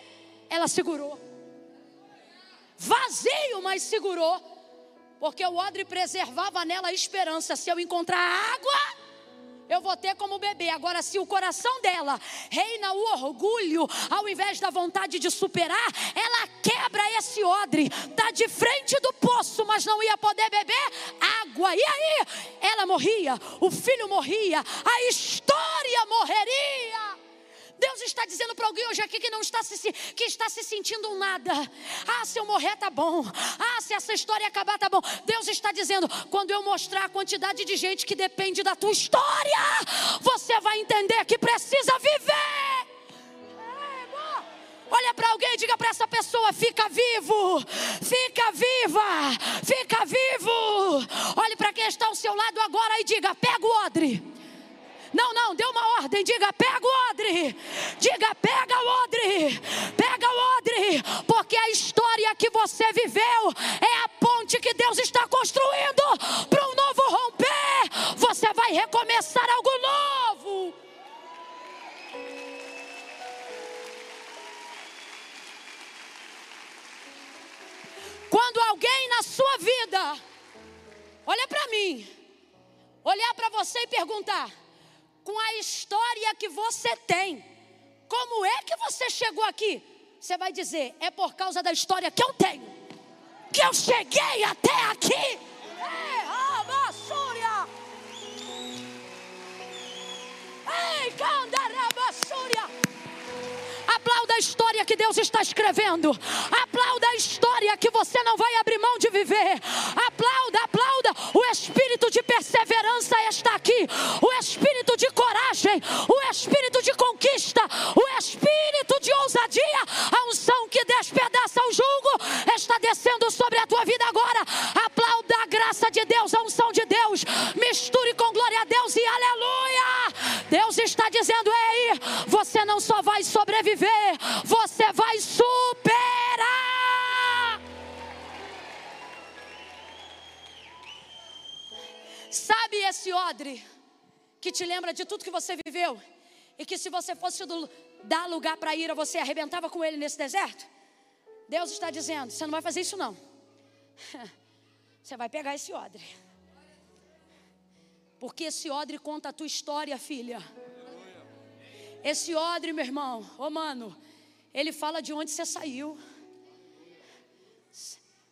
B: ela segurou vazio, mas segurou, porque o odre preservava nela a esperança. Se eu encontrar água, eu vou ter como beber. Agora, se o coração dela reina o orgulho, ao invés da vontade de superar, ela quebra esse odre, está de frente do poço, mas não ia poder beber água. E aí, ela morria, o filho morria, a história morreria. Deus está dizendo para alguém hoje aqui que não está se, que está se sentindo um nada. Ah, se eu morrer tá bom. Ah, se essa história acabar tá bom. Deus está dizendo, quando eu mostrar a quantidade de gente que depende da tua história, você vai entender que precisa viver. Olha para alguém e diga para essa pessoa: fica vivo, fica viva, fica vivo. Olhe para quem está ao seu lado agora e diga: pega o odre. Não, não, dê uma ordem. Diga: pega o odre. Diga: pega o odre. Pega o odre. Porque a história que você viveu é a ponte que Deus está construindo para um novo romper. Você vai recomeçar algo novo. Quando alguém na sua vida olha para mim, olhar para você e perguntar: com a história que você tem. Como é que você chegou aqui? Você vai dizer: é por causa da história que eu tenho, que eu cheguei até aqui. É, Abassúria. Ei, Candarabassúria. Aplauda a história que Deus está escrevendo. Aplauda a história que você não vai abrir mão de viver. Te lembra de tudo que você viveu e que se você fosse do, dar lugar para ira, você arrebentava com ele nesse deserto? Deus está dizendo: você não vai fazer isso não. Você vai pegar esse odre. Porque esse odre conta a tua história, filha. Esse odre, meu irmão, ô mano, ele fala de onde você saiu.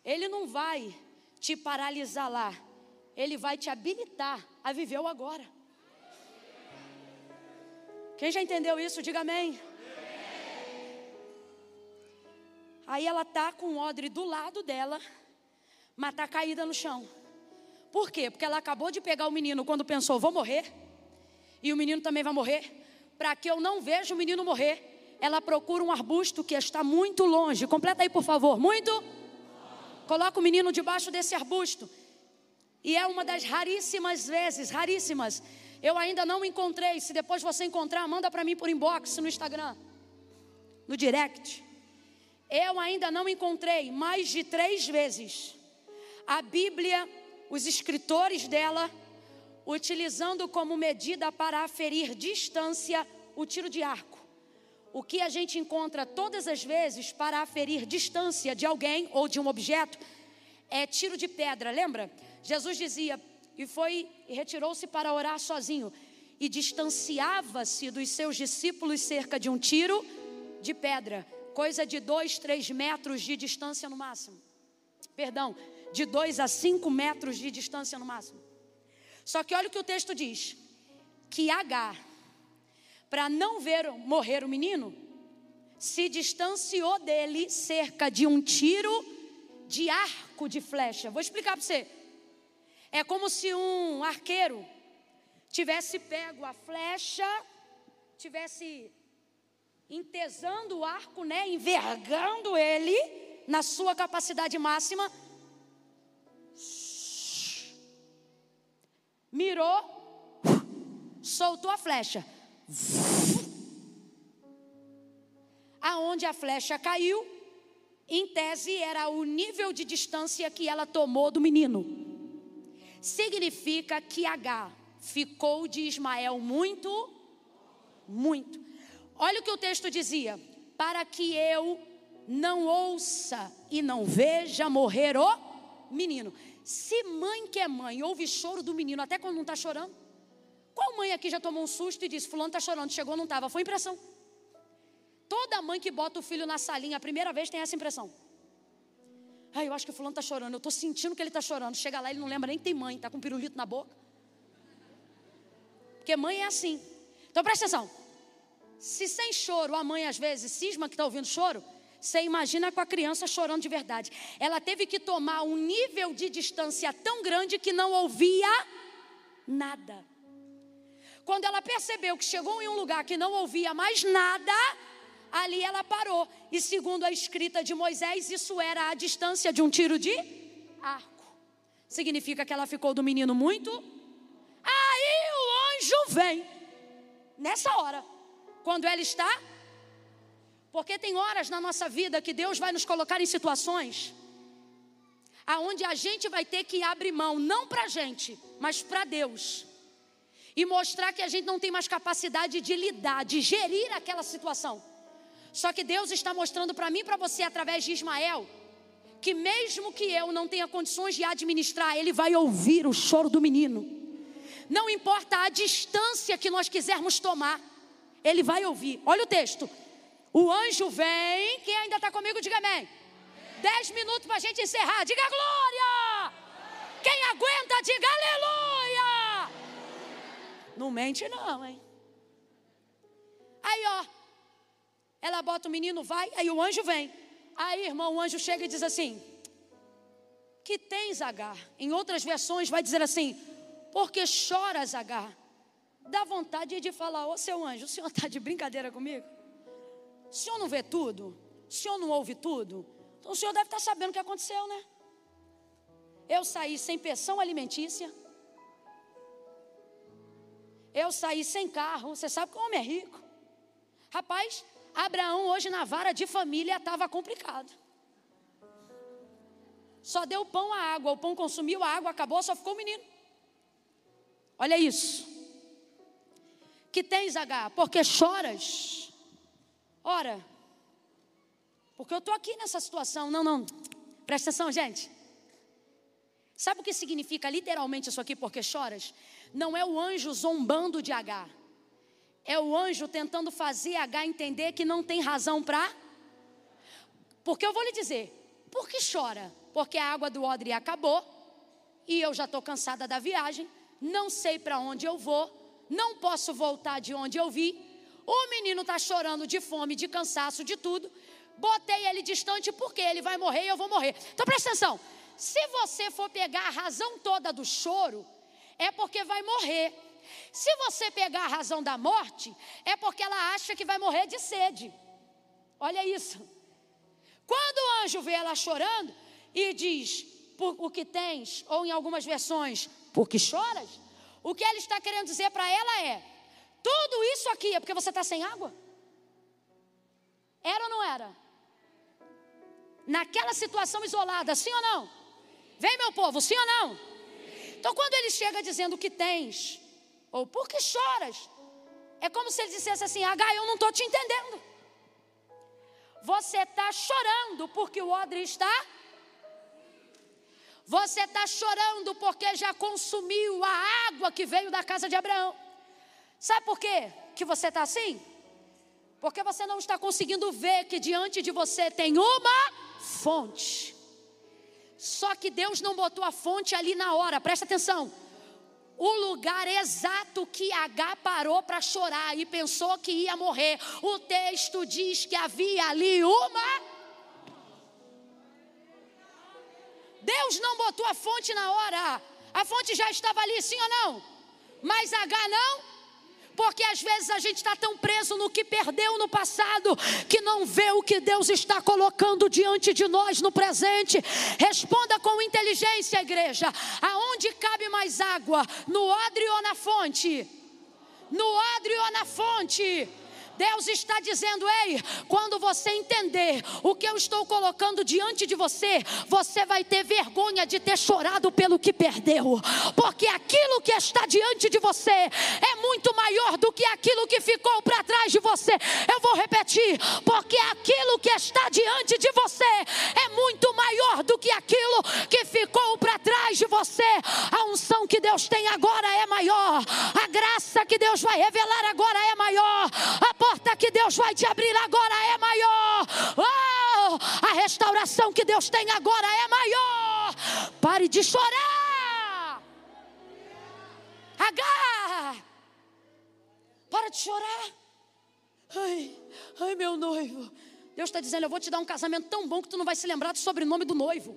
B: Ele não vai te paralisar lá, ele vai te habilitar a viver o agora. Quem já entendeu isso, diga amém. Aí ela tá com o odre do lado dela, mas tá caída no chão. Por quê? Porque ela acabou de pegar o menino quando pensou, vou morrer. E o menino também vai morrer para que eu não veja o menino morrer, ela procura um arbusto que está muito longe. Completa aí, por favor. Muito. Coloca o menino debaixo desse arbusto. E é uma das raríssimas vezes, raríssimas. Eu ainda não encontrei. Se depois você encontrar, manda para mim por inbox no Instagram, no direct. Eu ainda não encontrei mais de três vezes a Bíblia, os escritores dela, utilizando como medida para aferir distância o tiro de arco. O que a gente encontra todas as vezes para aferir distância de alguém ou de um objeto é tiro de pedra, lembra? Jesus dizia, e foi e retirou-se para orar sozinho, e distanciava-se dos seus discípulos cerca de um tiro de pedra, coisa de dois, três metros de distância no máximo. Perdão, de 2 a 5 metros de distância no máximo. Só que olha o que o texto diz: que H, para não ver morrer o menino, se distanciou dele cerca de um tiro de arco de flecha. Vou explicar para você. É como se um arqueiro tivesse pego a flecha, tivesse entesando o arco, né, envergando ele na sua capacidade máxima mirou, soltou a flecha. Aonde a flecha caiu, em tese era o nível de distância que ela tomou do menino. Significa que H ficou de Ismael muito, muito. Olha o que o texto dizia: para que eu não ouça e não veja morrer o menino. Se mãe que é mãe ouve choro do menino até quando não está chorando, qual mãe aqui já tomou um susto e disse: Fulano está chorando, chegou, não estava? Foi impressão. Toda mãe que bota o filho na salinha a primeira vez tem essa impressão. Ah, eu acho que o fulano está chorando, eu estou sentindo que ele está chorando. Chega lá, ele não lembra nem que tem mãe, está com um pirulito na boca. Porque mãe é assim. Então presta atenção. Se sem choro a mãe às vezes cisma que está ouvindo choro, você imagina com a criança chorando de verdade. Ela teve que tomar um nível de distância tão grande que não ouvia nada. Quando ela percebeu que chegou em um lugar que não ouvia mais nada, ali ela parou. E segundo a escrita de Moisés, isso era a distância de um tiro de arco. Significa que ela ficou do menino muito. Aí o anjo vem. Nessa hora, quando ela está porque tem horas na nossa vida que Deus vai nos colocar em situações aonde a gente vai ter que abrir mão, não para a gente, mas para Deus. E mostrar que a gente não tem mais capacidade de lidar, de gerir aquela situação. Só que Deus está mostrando para mim e para você, através de Ismael, que mesmo que eu não tenha condições de administrar, Ele vai ouvir o choro do menino. Não importa a distância que nós quisermos tomar, Ele vai ouvir. Olha o texto. O anjo vem. Quem ainda está comigo, diga amém. Dez minutos para a gente encerrar. Diga glória. Quem aguenta, diga aleluia. Não mente, não, hein? Aí, ó. Ela bota o menino, vai. Aí o anjo vem. Aí, irmão, o anjo chega e diz assim: Que tens, Agar? Em outras versões vai dizer assim: Porque choras, Agar? Dá vontade de falar: Ô seu anjo, o senhor está de brincadeira comigo? O senhor não vê tudo? O senhor não ouve tudo? Então o senhor deve estar sabendo o que aconteceu, né? Eu saí sem pensão alimentícia. Eu saí sem carro. Você sabe que o homem é rico. Rapaz, Abraão hoje na vara de família estava complicado. Só deu pão à água. O pão consumiu, a água acabou, só ficou o menino. Olha isso. Que tens, H? Porque choras. Ora, porque eu estou aqui nessa situação. Não, não. Presta atenção, gente. Sabe o que significa literalmente isso aqui, porque choras? Não é o anjo zombando de H. É o anjo tentando fazer H entender que não tem razão para. Porque eu vou lhe dizer, por que chora? Porque a água do odre acabou e eu já estou cansada da viagem, não sei para onde eu vou, não posso voltar de onde eu vi, o menino está chorando de fome, de cansaço, de tudo. Botei ele distante porque ele vai morrer e eu vou morrer. Então presta atenção. Se você for pegar a razão toda do choro, é porque vai morrer. Se você pegar a razão da morte, é porque ela acha que vai morrer de sede. Olha isso. Quando o anjo vê ela chorando e diz: por o que tens, ou em algumas versões, porque choras, o que ele está querendo dizer para ela é: tudo isso aqui é porque você está sem água? Era ou não era? Naquela situação isolada, sim ou não? Vem, meu povo, sim ou não? Então, quando ele chega dizendo o que tens, ou por que choras, é como se ele dissesse assim: H, eu não estou te entendendo. Você está chorando porque o odre está. Você está chorando porque já consumiu a água que veio da casa de Abraão. Sabe por quê que você está assim? Porque você não está conseguindo ver que diante de você tem uma fonte. Só que Deus não botou a fonte ali na hora, presta atenção o lugar exato que H parou para chorar e pensou que ia morrer. O texto diz que havia ali uma. Deus não botou a fonte na hora. A fonte já estava ali, sim ou não? Mas H não porque às vezes a gente está tão preso no que perdeu no passado que não vê o que Deus está colocando diante de nós no presente. Responda com inteligência, igreja: aonde cabe mais água? No odre ou na fonte? No odre ou na fonte? Deus está dizendo: ei, quando você entender o que eu estou colocando diante de você, você vai ter vergonha de ter chorado pelo que perdeu, porque aquilo que está diante de você é muito maior do que aquilo que ficou para trás de você. Eu vou repetir, porque aquilo que está diante de você é muito maior do que aquilo que ficou para trás de você. A unção que Deus tem agora é maior, a graça que Deus vai revelar agora é maior. A porta que Deus vai te abrir agora é maior. Oh, a restauração que Deus tem agora é maior. Pare de chorar. Agar. Para de chorar. Ai, ai, meu noivo. Deus está dizendo: Eu vou te dar um casamento tão bom que tu não vai se lembrar do sobrenome do noivo.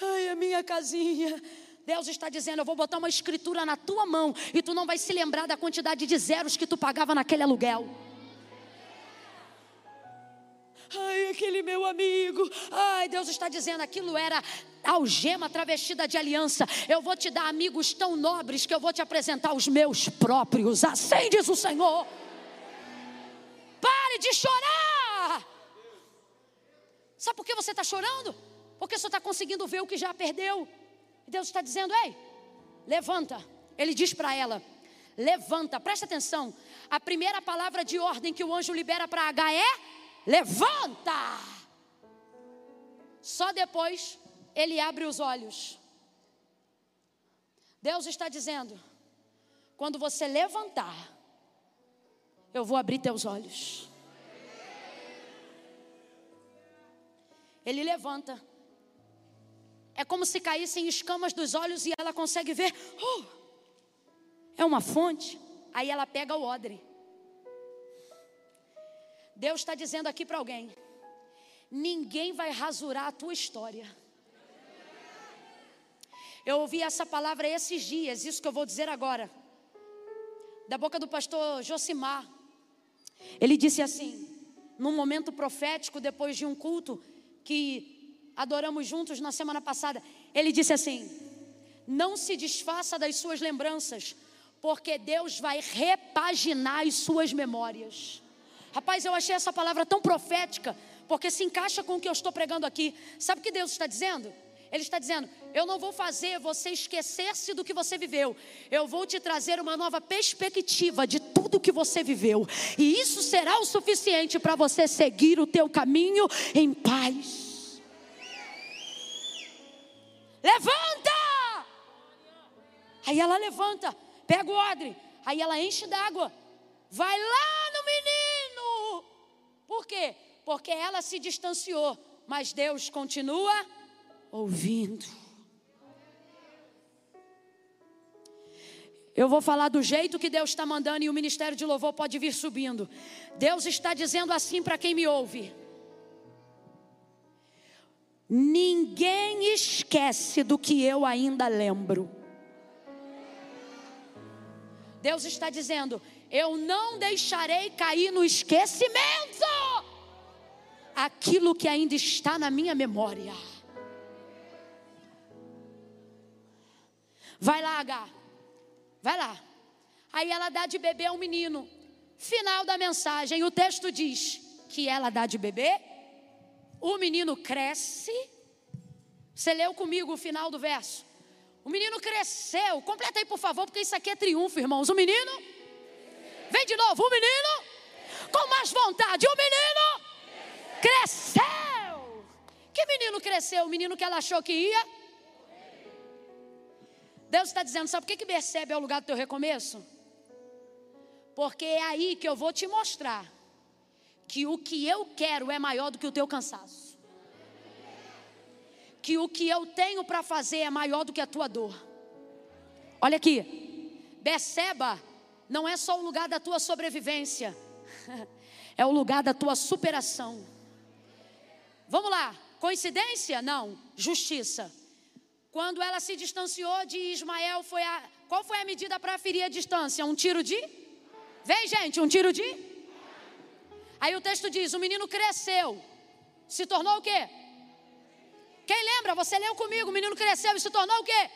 B: Ai, a minha casinha. Deus está dizendo: Eu vou botar uma escritura na tua mão e tu não vai se lembrar da quantidade de zeros que tu pagava naquele aluguel. Ai, aquele meu amigo. Ai, Deus está dizendo: aquilo era algema travestida de aliança. Eu vou te dar amigos tão nobres que eu vou te apresentar os meus próprios. Assim diz o Senhor. Pare de chorar. Sabe por que você está chorando? Porque você está conseguindo ver o que já perdeu. Deus está dizendo: ei, levanta. Ele diz para ela: levanta, presta atenção. A primeira palavra de ordem que o anjo libera para H é: levanta. Só depois ele abre os olhos. Deus está dizendo: quando você levantar, eu vou abrir teus olhos. Ele levanta. É como se caíssem escamas dos olhos e ela consegue ver. Uh, é uma fonte. Aí ela pega o odre. Deus está dizendo aqui para alguém: ninguém vai rasurar a tua história. Eu ouvi essa palavra esses dias, isso que eu vou dizer agora, da boca do pastor Josimar. Ele disse assim, num momento profético, depois de um culto, que adoramos juntos na semana passada, ele disse assim: Não se desfaça das suas lembranças, porque Deus vai repaginar as suas memórias. Rapaz, eu achei essa palavra tão profética, porque se encaixa com o que eu estou pregando aqui. Sabe o que Deus está dizendo? Ele está dizendo: Eu não vou fazer você esquecer-se do que você viveu. Eu vou te trazer uma nova perspectiva de tudo que você viveu. E isso será o suficiente para você seguir o teu caminho em paz. Levanta! Aí ela levanta, pega o odre, aí ela enche d'água, vai lá no menino. Por quê? Porque ela se distanciou, mas Deus continua ouvindo. Eu vou falar do jeito que Deus está mandando e o ministério de louvor pode vir subindo. Deus está dizendo assim para quem me ouve: Ninguém esquece do que eu ainda lembro. Deus está dizendo: Eu não deixarei cair no esquecimento aquilo que ainda está na minha memória. Vai lá, H. Vai lá. Aí ela dá de beber ao menino. Final da mensagem, o texto diz que ela dá de beber o menino cresce. Você leu comigo o final do verso? O menino cresceu. Completa aí, por favor, porque isso aqui é triunfo, irmãos. O menino. Vem de novo. O menino. Com mais vontade. O menino. Cresceu. Que menino cresceu? O menino que ela achou que ia? Deus está dizendo: sabe por que, que Bersebe é o lugar do teu recomeço? Porque é aí que eu vou te mostrar que o que eu quero é maior do que o teu cansaço. Que o que eu tenho para fazer é maior do que a tua dor. Olha aqui, Beceba não é só o lugar da tua sobrevivência, é o lugar da tua superação. Vamos lá, coincidência? Não, justiça. Quando ela se distanciou de Ismael, foi a, qual foi a medida para ferir a distância? Um tiro de? Vem, gente, um tiro de? Aí o texto diz: o menino cresceu, se tornou o quê? Quem lembra? Você leu comigo: o menino cresceu e se tornou o quê?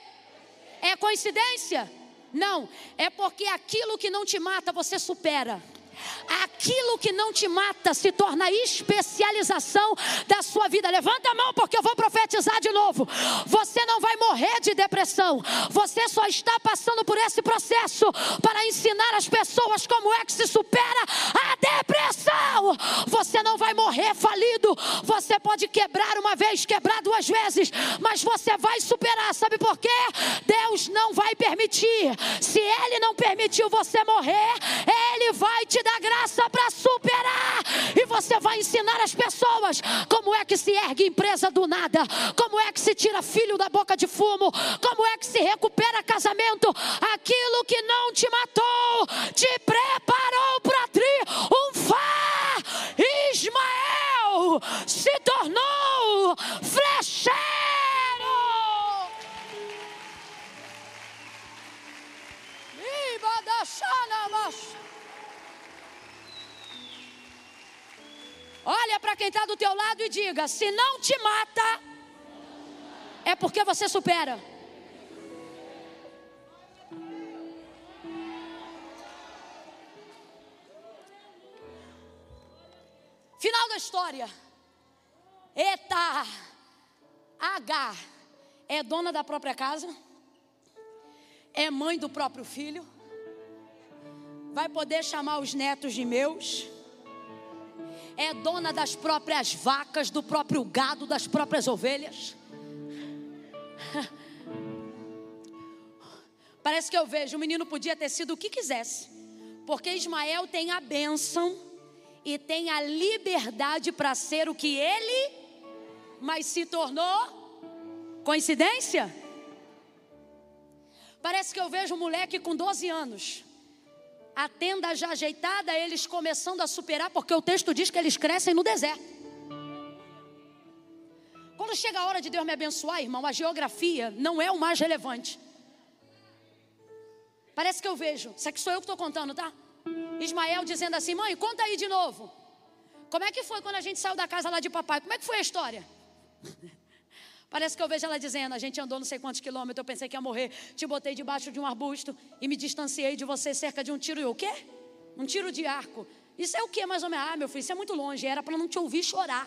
B: É coincidência? Não, é porque aquilo que não te mata você supera. Aquilo que não te mata se torna especialização da sua vida. Levanta a mão porque eu vou profetizar de novo. Você não vai morrer de depressão. Você só está passando por esse processo para ensinar as pessoas como é que se supera a depressão. Você não vai morrer falido. Você pode quebrar uma vez, quebrar duas vezes, mas você vai superar. Sabe por quê? Deus não vai permitir. Se Ele não permitiu você morrer, Ele vai te dar graça para superar. E você vai ensinar as pessoas como é que se ergue empresa do nada, como é que se tira filho da boca de fumo, como é que se recupera casamento. Aquilo que não te matou, te preparou para triunfar. Ismael se tornou flecheiro. Ibadachana, Olha para quem está do teu lado e diga: se não te mata, é porque você supera. Final da história. Eita, H é dona da própria casa, é mãe do próprio filho, vai poder chamar os netos de meus é dona das próprias vacas, do próprio gado, das próprias ovelhas. Parece que eu vejo, o menino podia ter sido o que quisesse, porque Ismael tem a bênção e tem a liberdade para ser o que ele, mas se tornou coincidência? Parece que eu vejo um moleque com 12 anos a tenda já ajeitada, eles começando a superar, porque o texto diz que eles crescem no deserto. Quando chega a hora de Deus me abençoar, irmão, a geografia não é o mais relevante. Parece que eu vejo, isso aqui sou eu que estou contando, tá? Ismael dizendo assim: mãe, conta aí de novo. Como é que foi quando a gente saiu da casa lá de papai? Como é que foi a história? Parece que eu vejo ela dizendo: a gente andou não sei quantos quilômetros, eu pensei que ia morrer. Te botei debaixo de um arbusto e me distanciei de você cerca de um tiro. E o quê? Um tiro de arco. Isso é o que mais ou menos? Ah, meu filho, isso é muito longe. Era para não te ouvir chorar.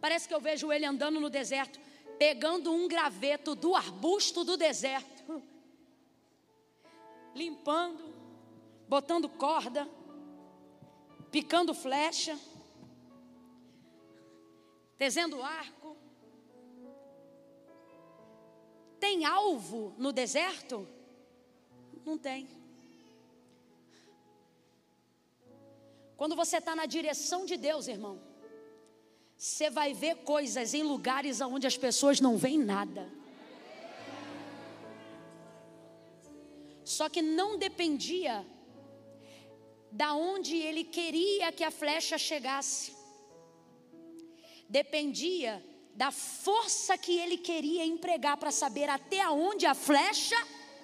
B: Parece que eu vejo ele andando no deserto, pegando um graveto do arbusto do deserto, limpando, botando corda, picando flecha, tezendo arco. Tem alvo no deserto? Não tem. Quando você está na direção de Deus, irmão, você vai ver coisas em lugares onde as pessoas não veem nada. Só que não dependia da onde ele queria que a flecha chegasse. Dependia da força que ele queria empregar para saber até onde a flecha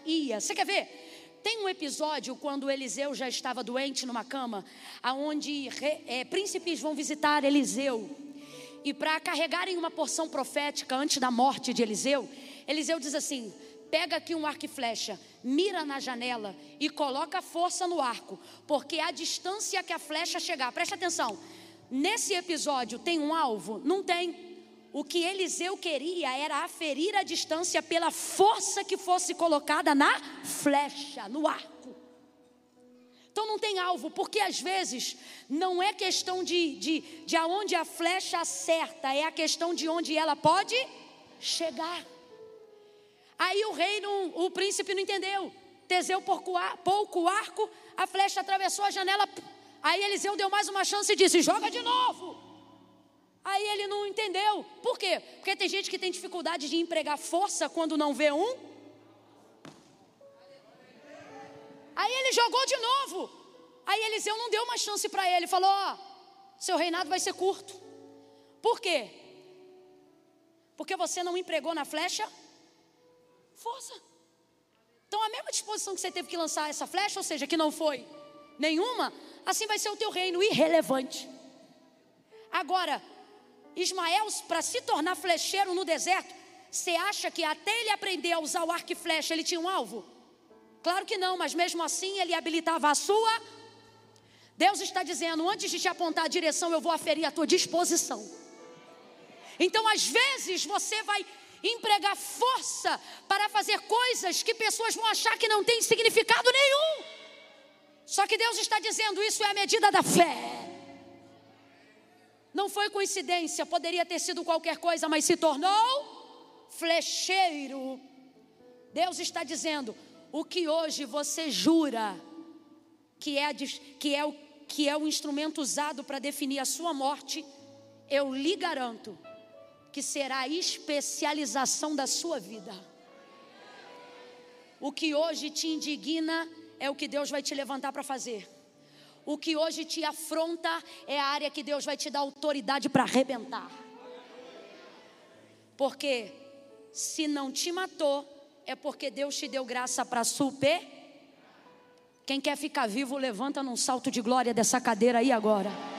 B: ia. Você quer ver? Tem um episódio quando Eliseu já estava doente numa cama, aonde é, príncipes vão visitar Eliseu e para carregarem uma porção profética antes da morte de Eliseu, Eliseu diz assim: pega aqui um arco e flecha, mira na janela e coloca força no arco, porque a distância que a flecha chegar, presta atenção, nesse episódio tem um alvo? Não tem. O que Eliseu queria era aferir a distância pela força que fosse colocada na flecha, no arco. Então não tem alvo, porque às vezes não é questão de, de, de aonde a flecha acerta, é a questão de onde ela pode chegar. Aí o rei, não, o príncipe não entendeu. Teseu pouco arco, a flecha atravessou a janela. Aí Eliseu deu mais uma chance e disse: joga de novo. Aí ele não entendeu. Por quê? Porque tem gente que tem dificuldade de empregar força quando não vê um. Aí ele jogou de novo. Aí Eliseu não deu uma chance para ele. Falou: Ó, seu reinado vai ser curto. Por quê? Porque você não empregou na flecha força. Então, a mesma disposição que você teve que lançar essa flecha, ou seja, que não foi nenhuma, assim vai ser o teu reino irrelevante. Agora, Ismael, para se tornar flecheiro no deserto, você acha que até ele aprender a usar o arco e flecha, ele tinha um alvo? Claro que não, mas mesmo assim ele habilitava a sua. Deus está dizendo: antes de te apontar a direção, eu vou aferir a tua disposição. Então, às vezes, você vai empregar força para fazer coisas que pessoas vão achar que não tem significado nenhum. Só que Deus está dizendo: isso é a medida da fé. Não foi coincidência, poderia ter sido qualquer coisa, mas se tornou flecheiro. Deus está dizendo: o que hoje você jura que é, que é, o, que é o instrumento usado para definir a sua morte, eu lhe garanto que será a especialização da sua vida. O que hoje te indigna é o que Deus vai te levantar para fazer. O que hoje te afronta é a área que Deus vai te dar autoridade para arrebentar. Porque se não te matou, é porque Deus te deu graça para super. Quem quer ficar vivo, levanta num salto de glória dessa cadeira aí agora.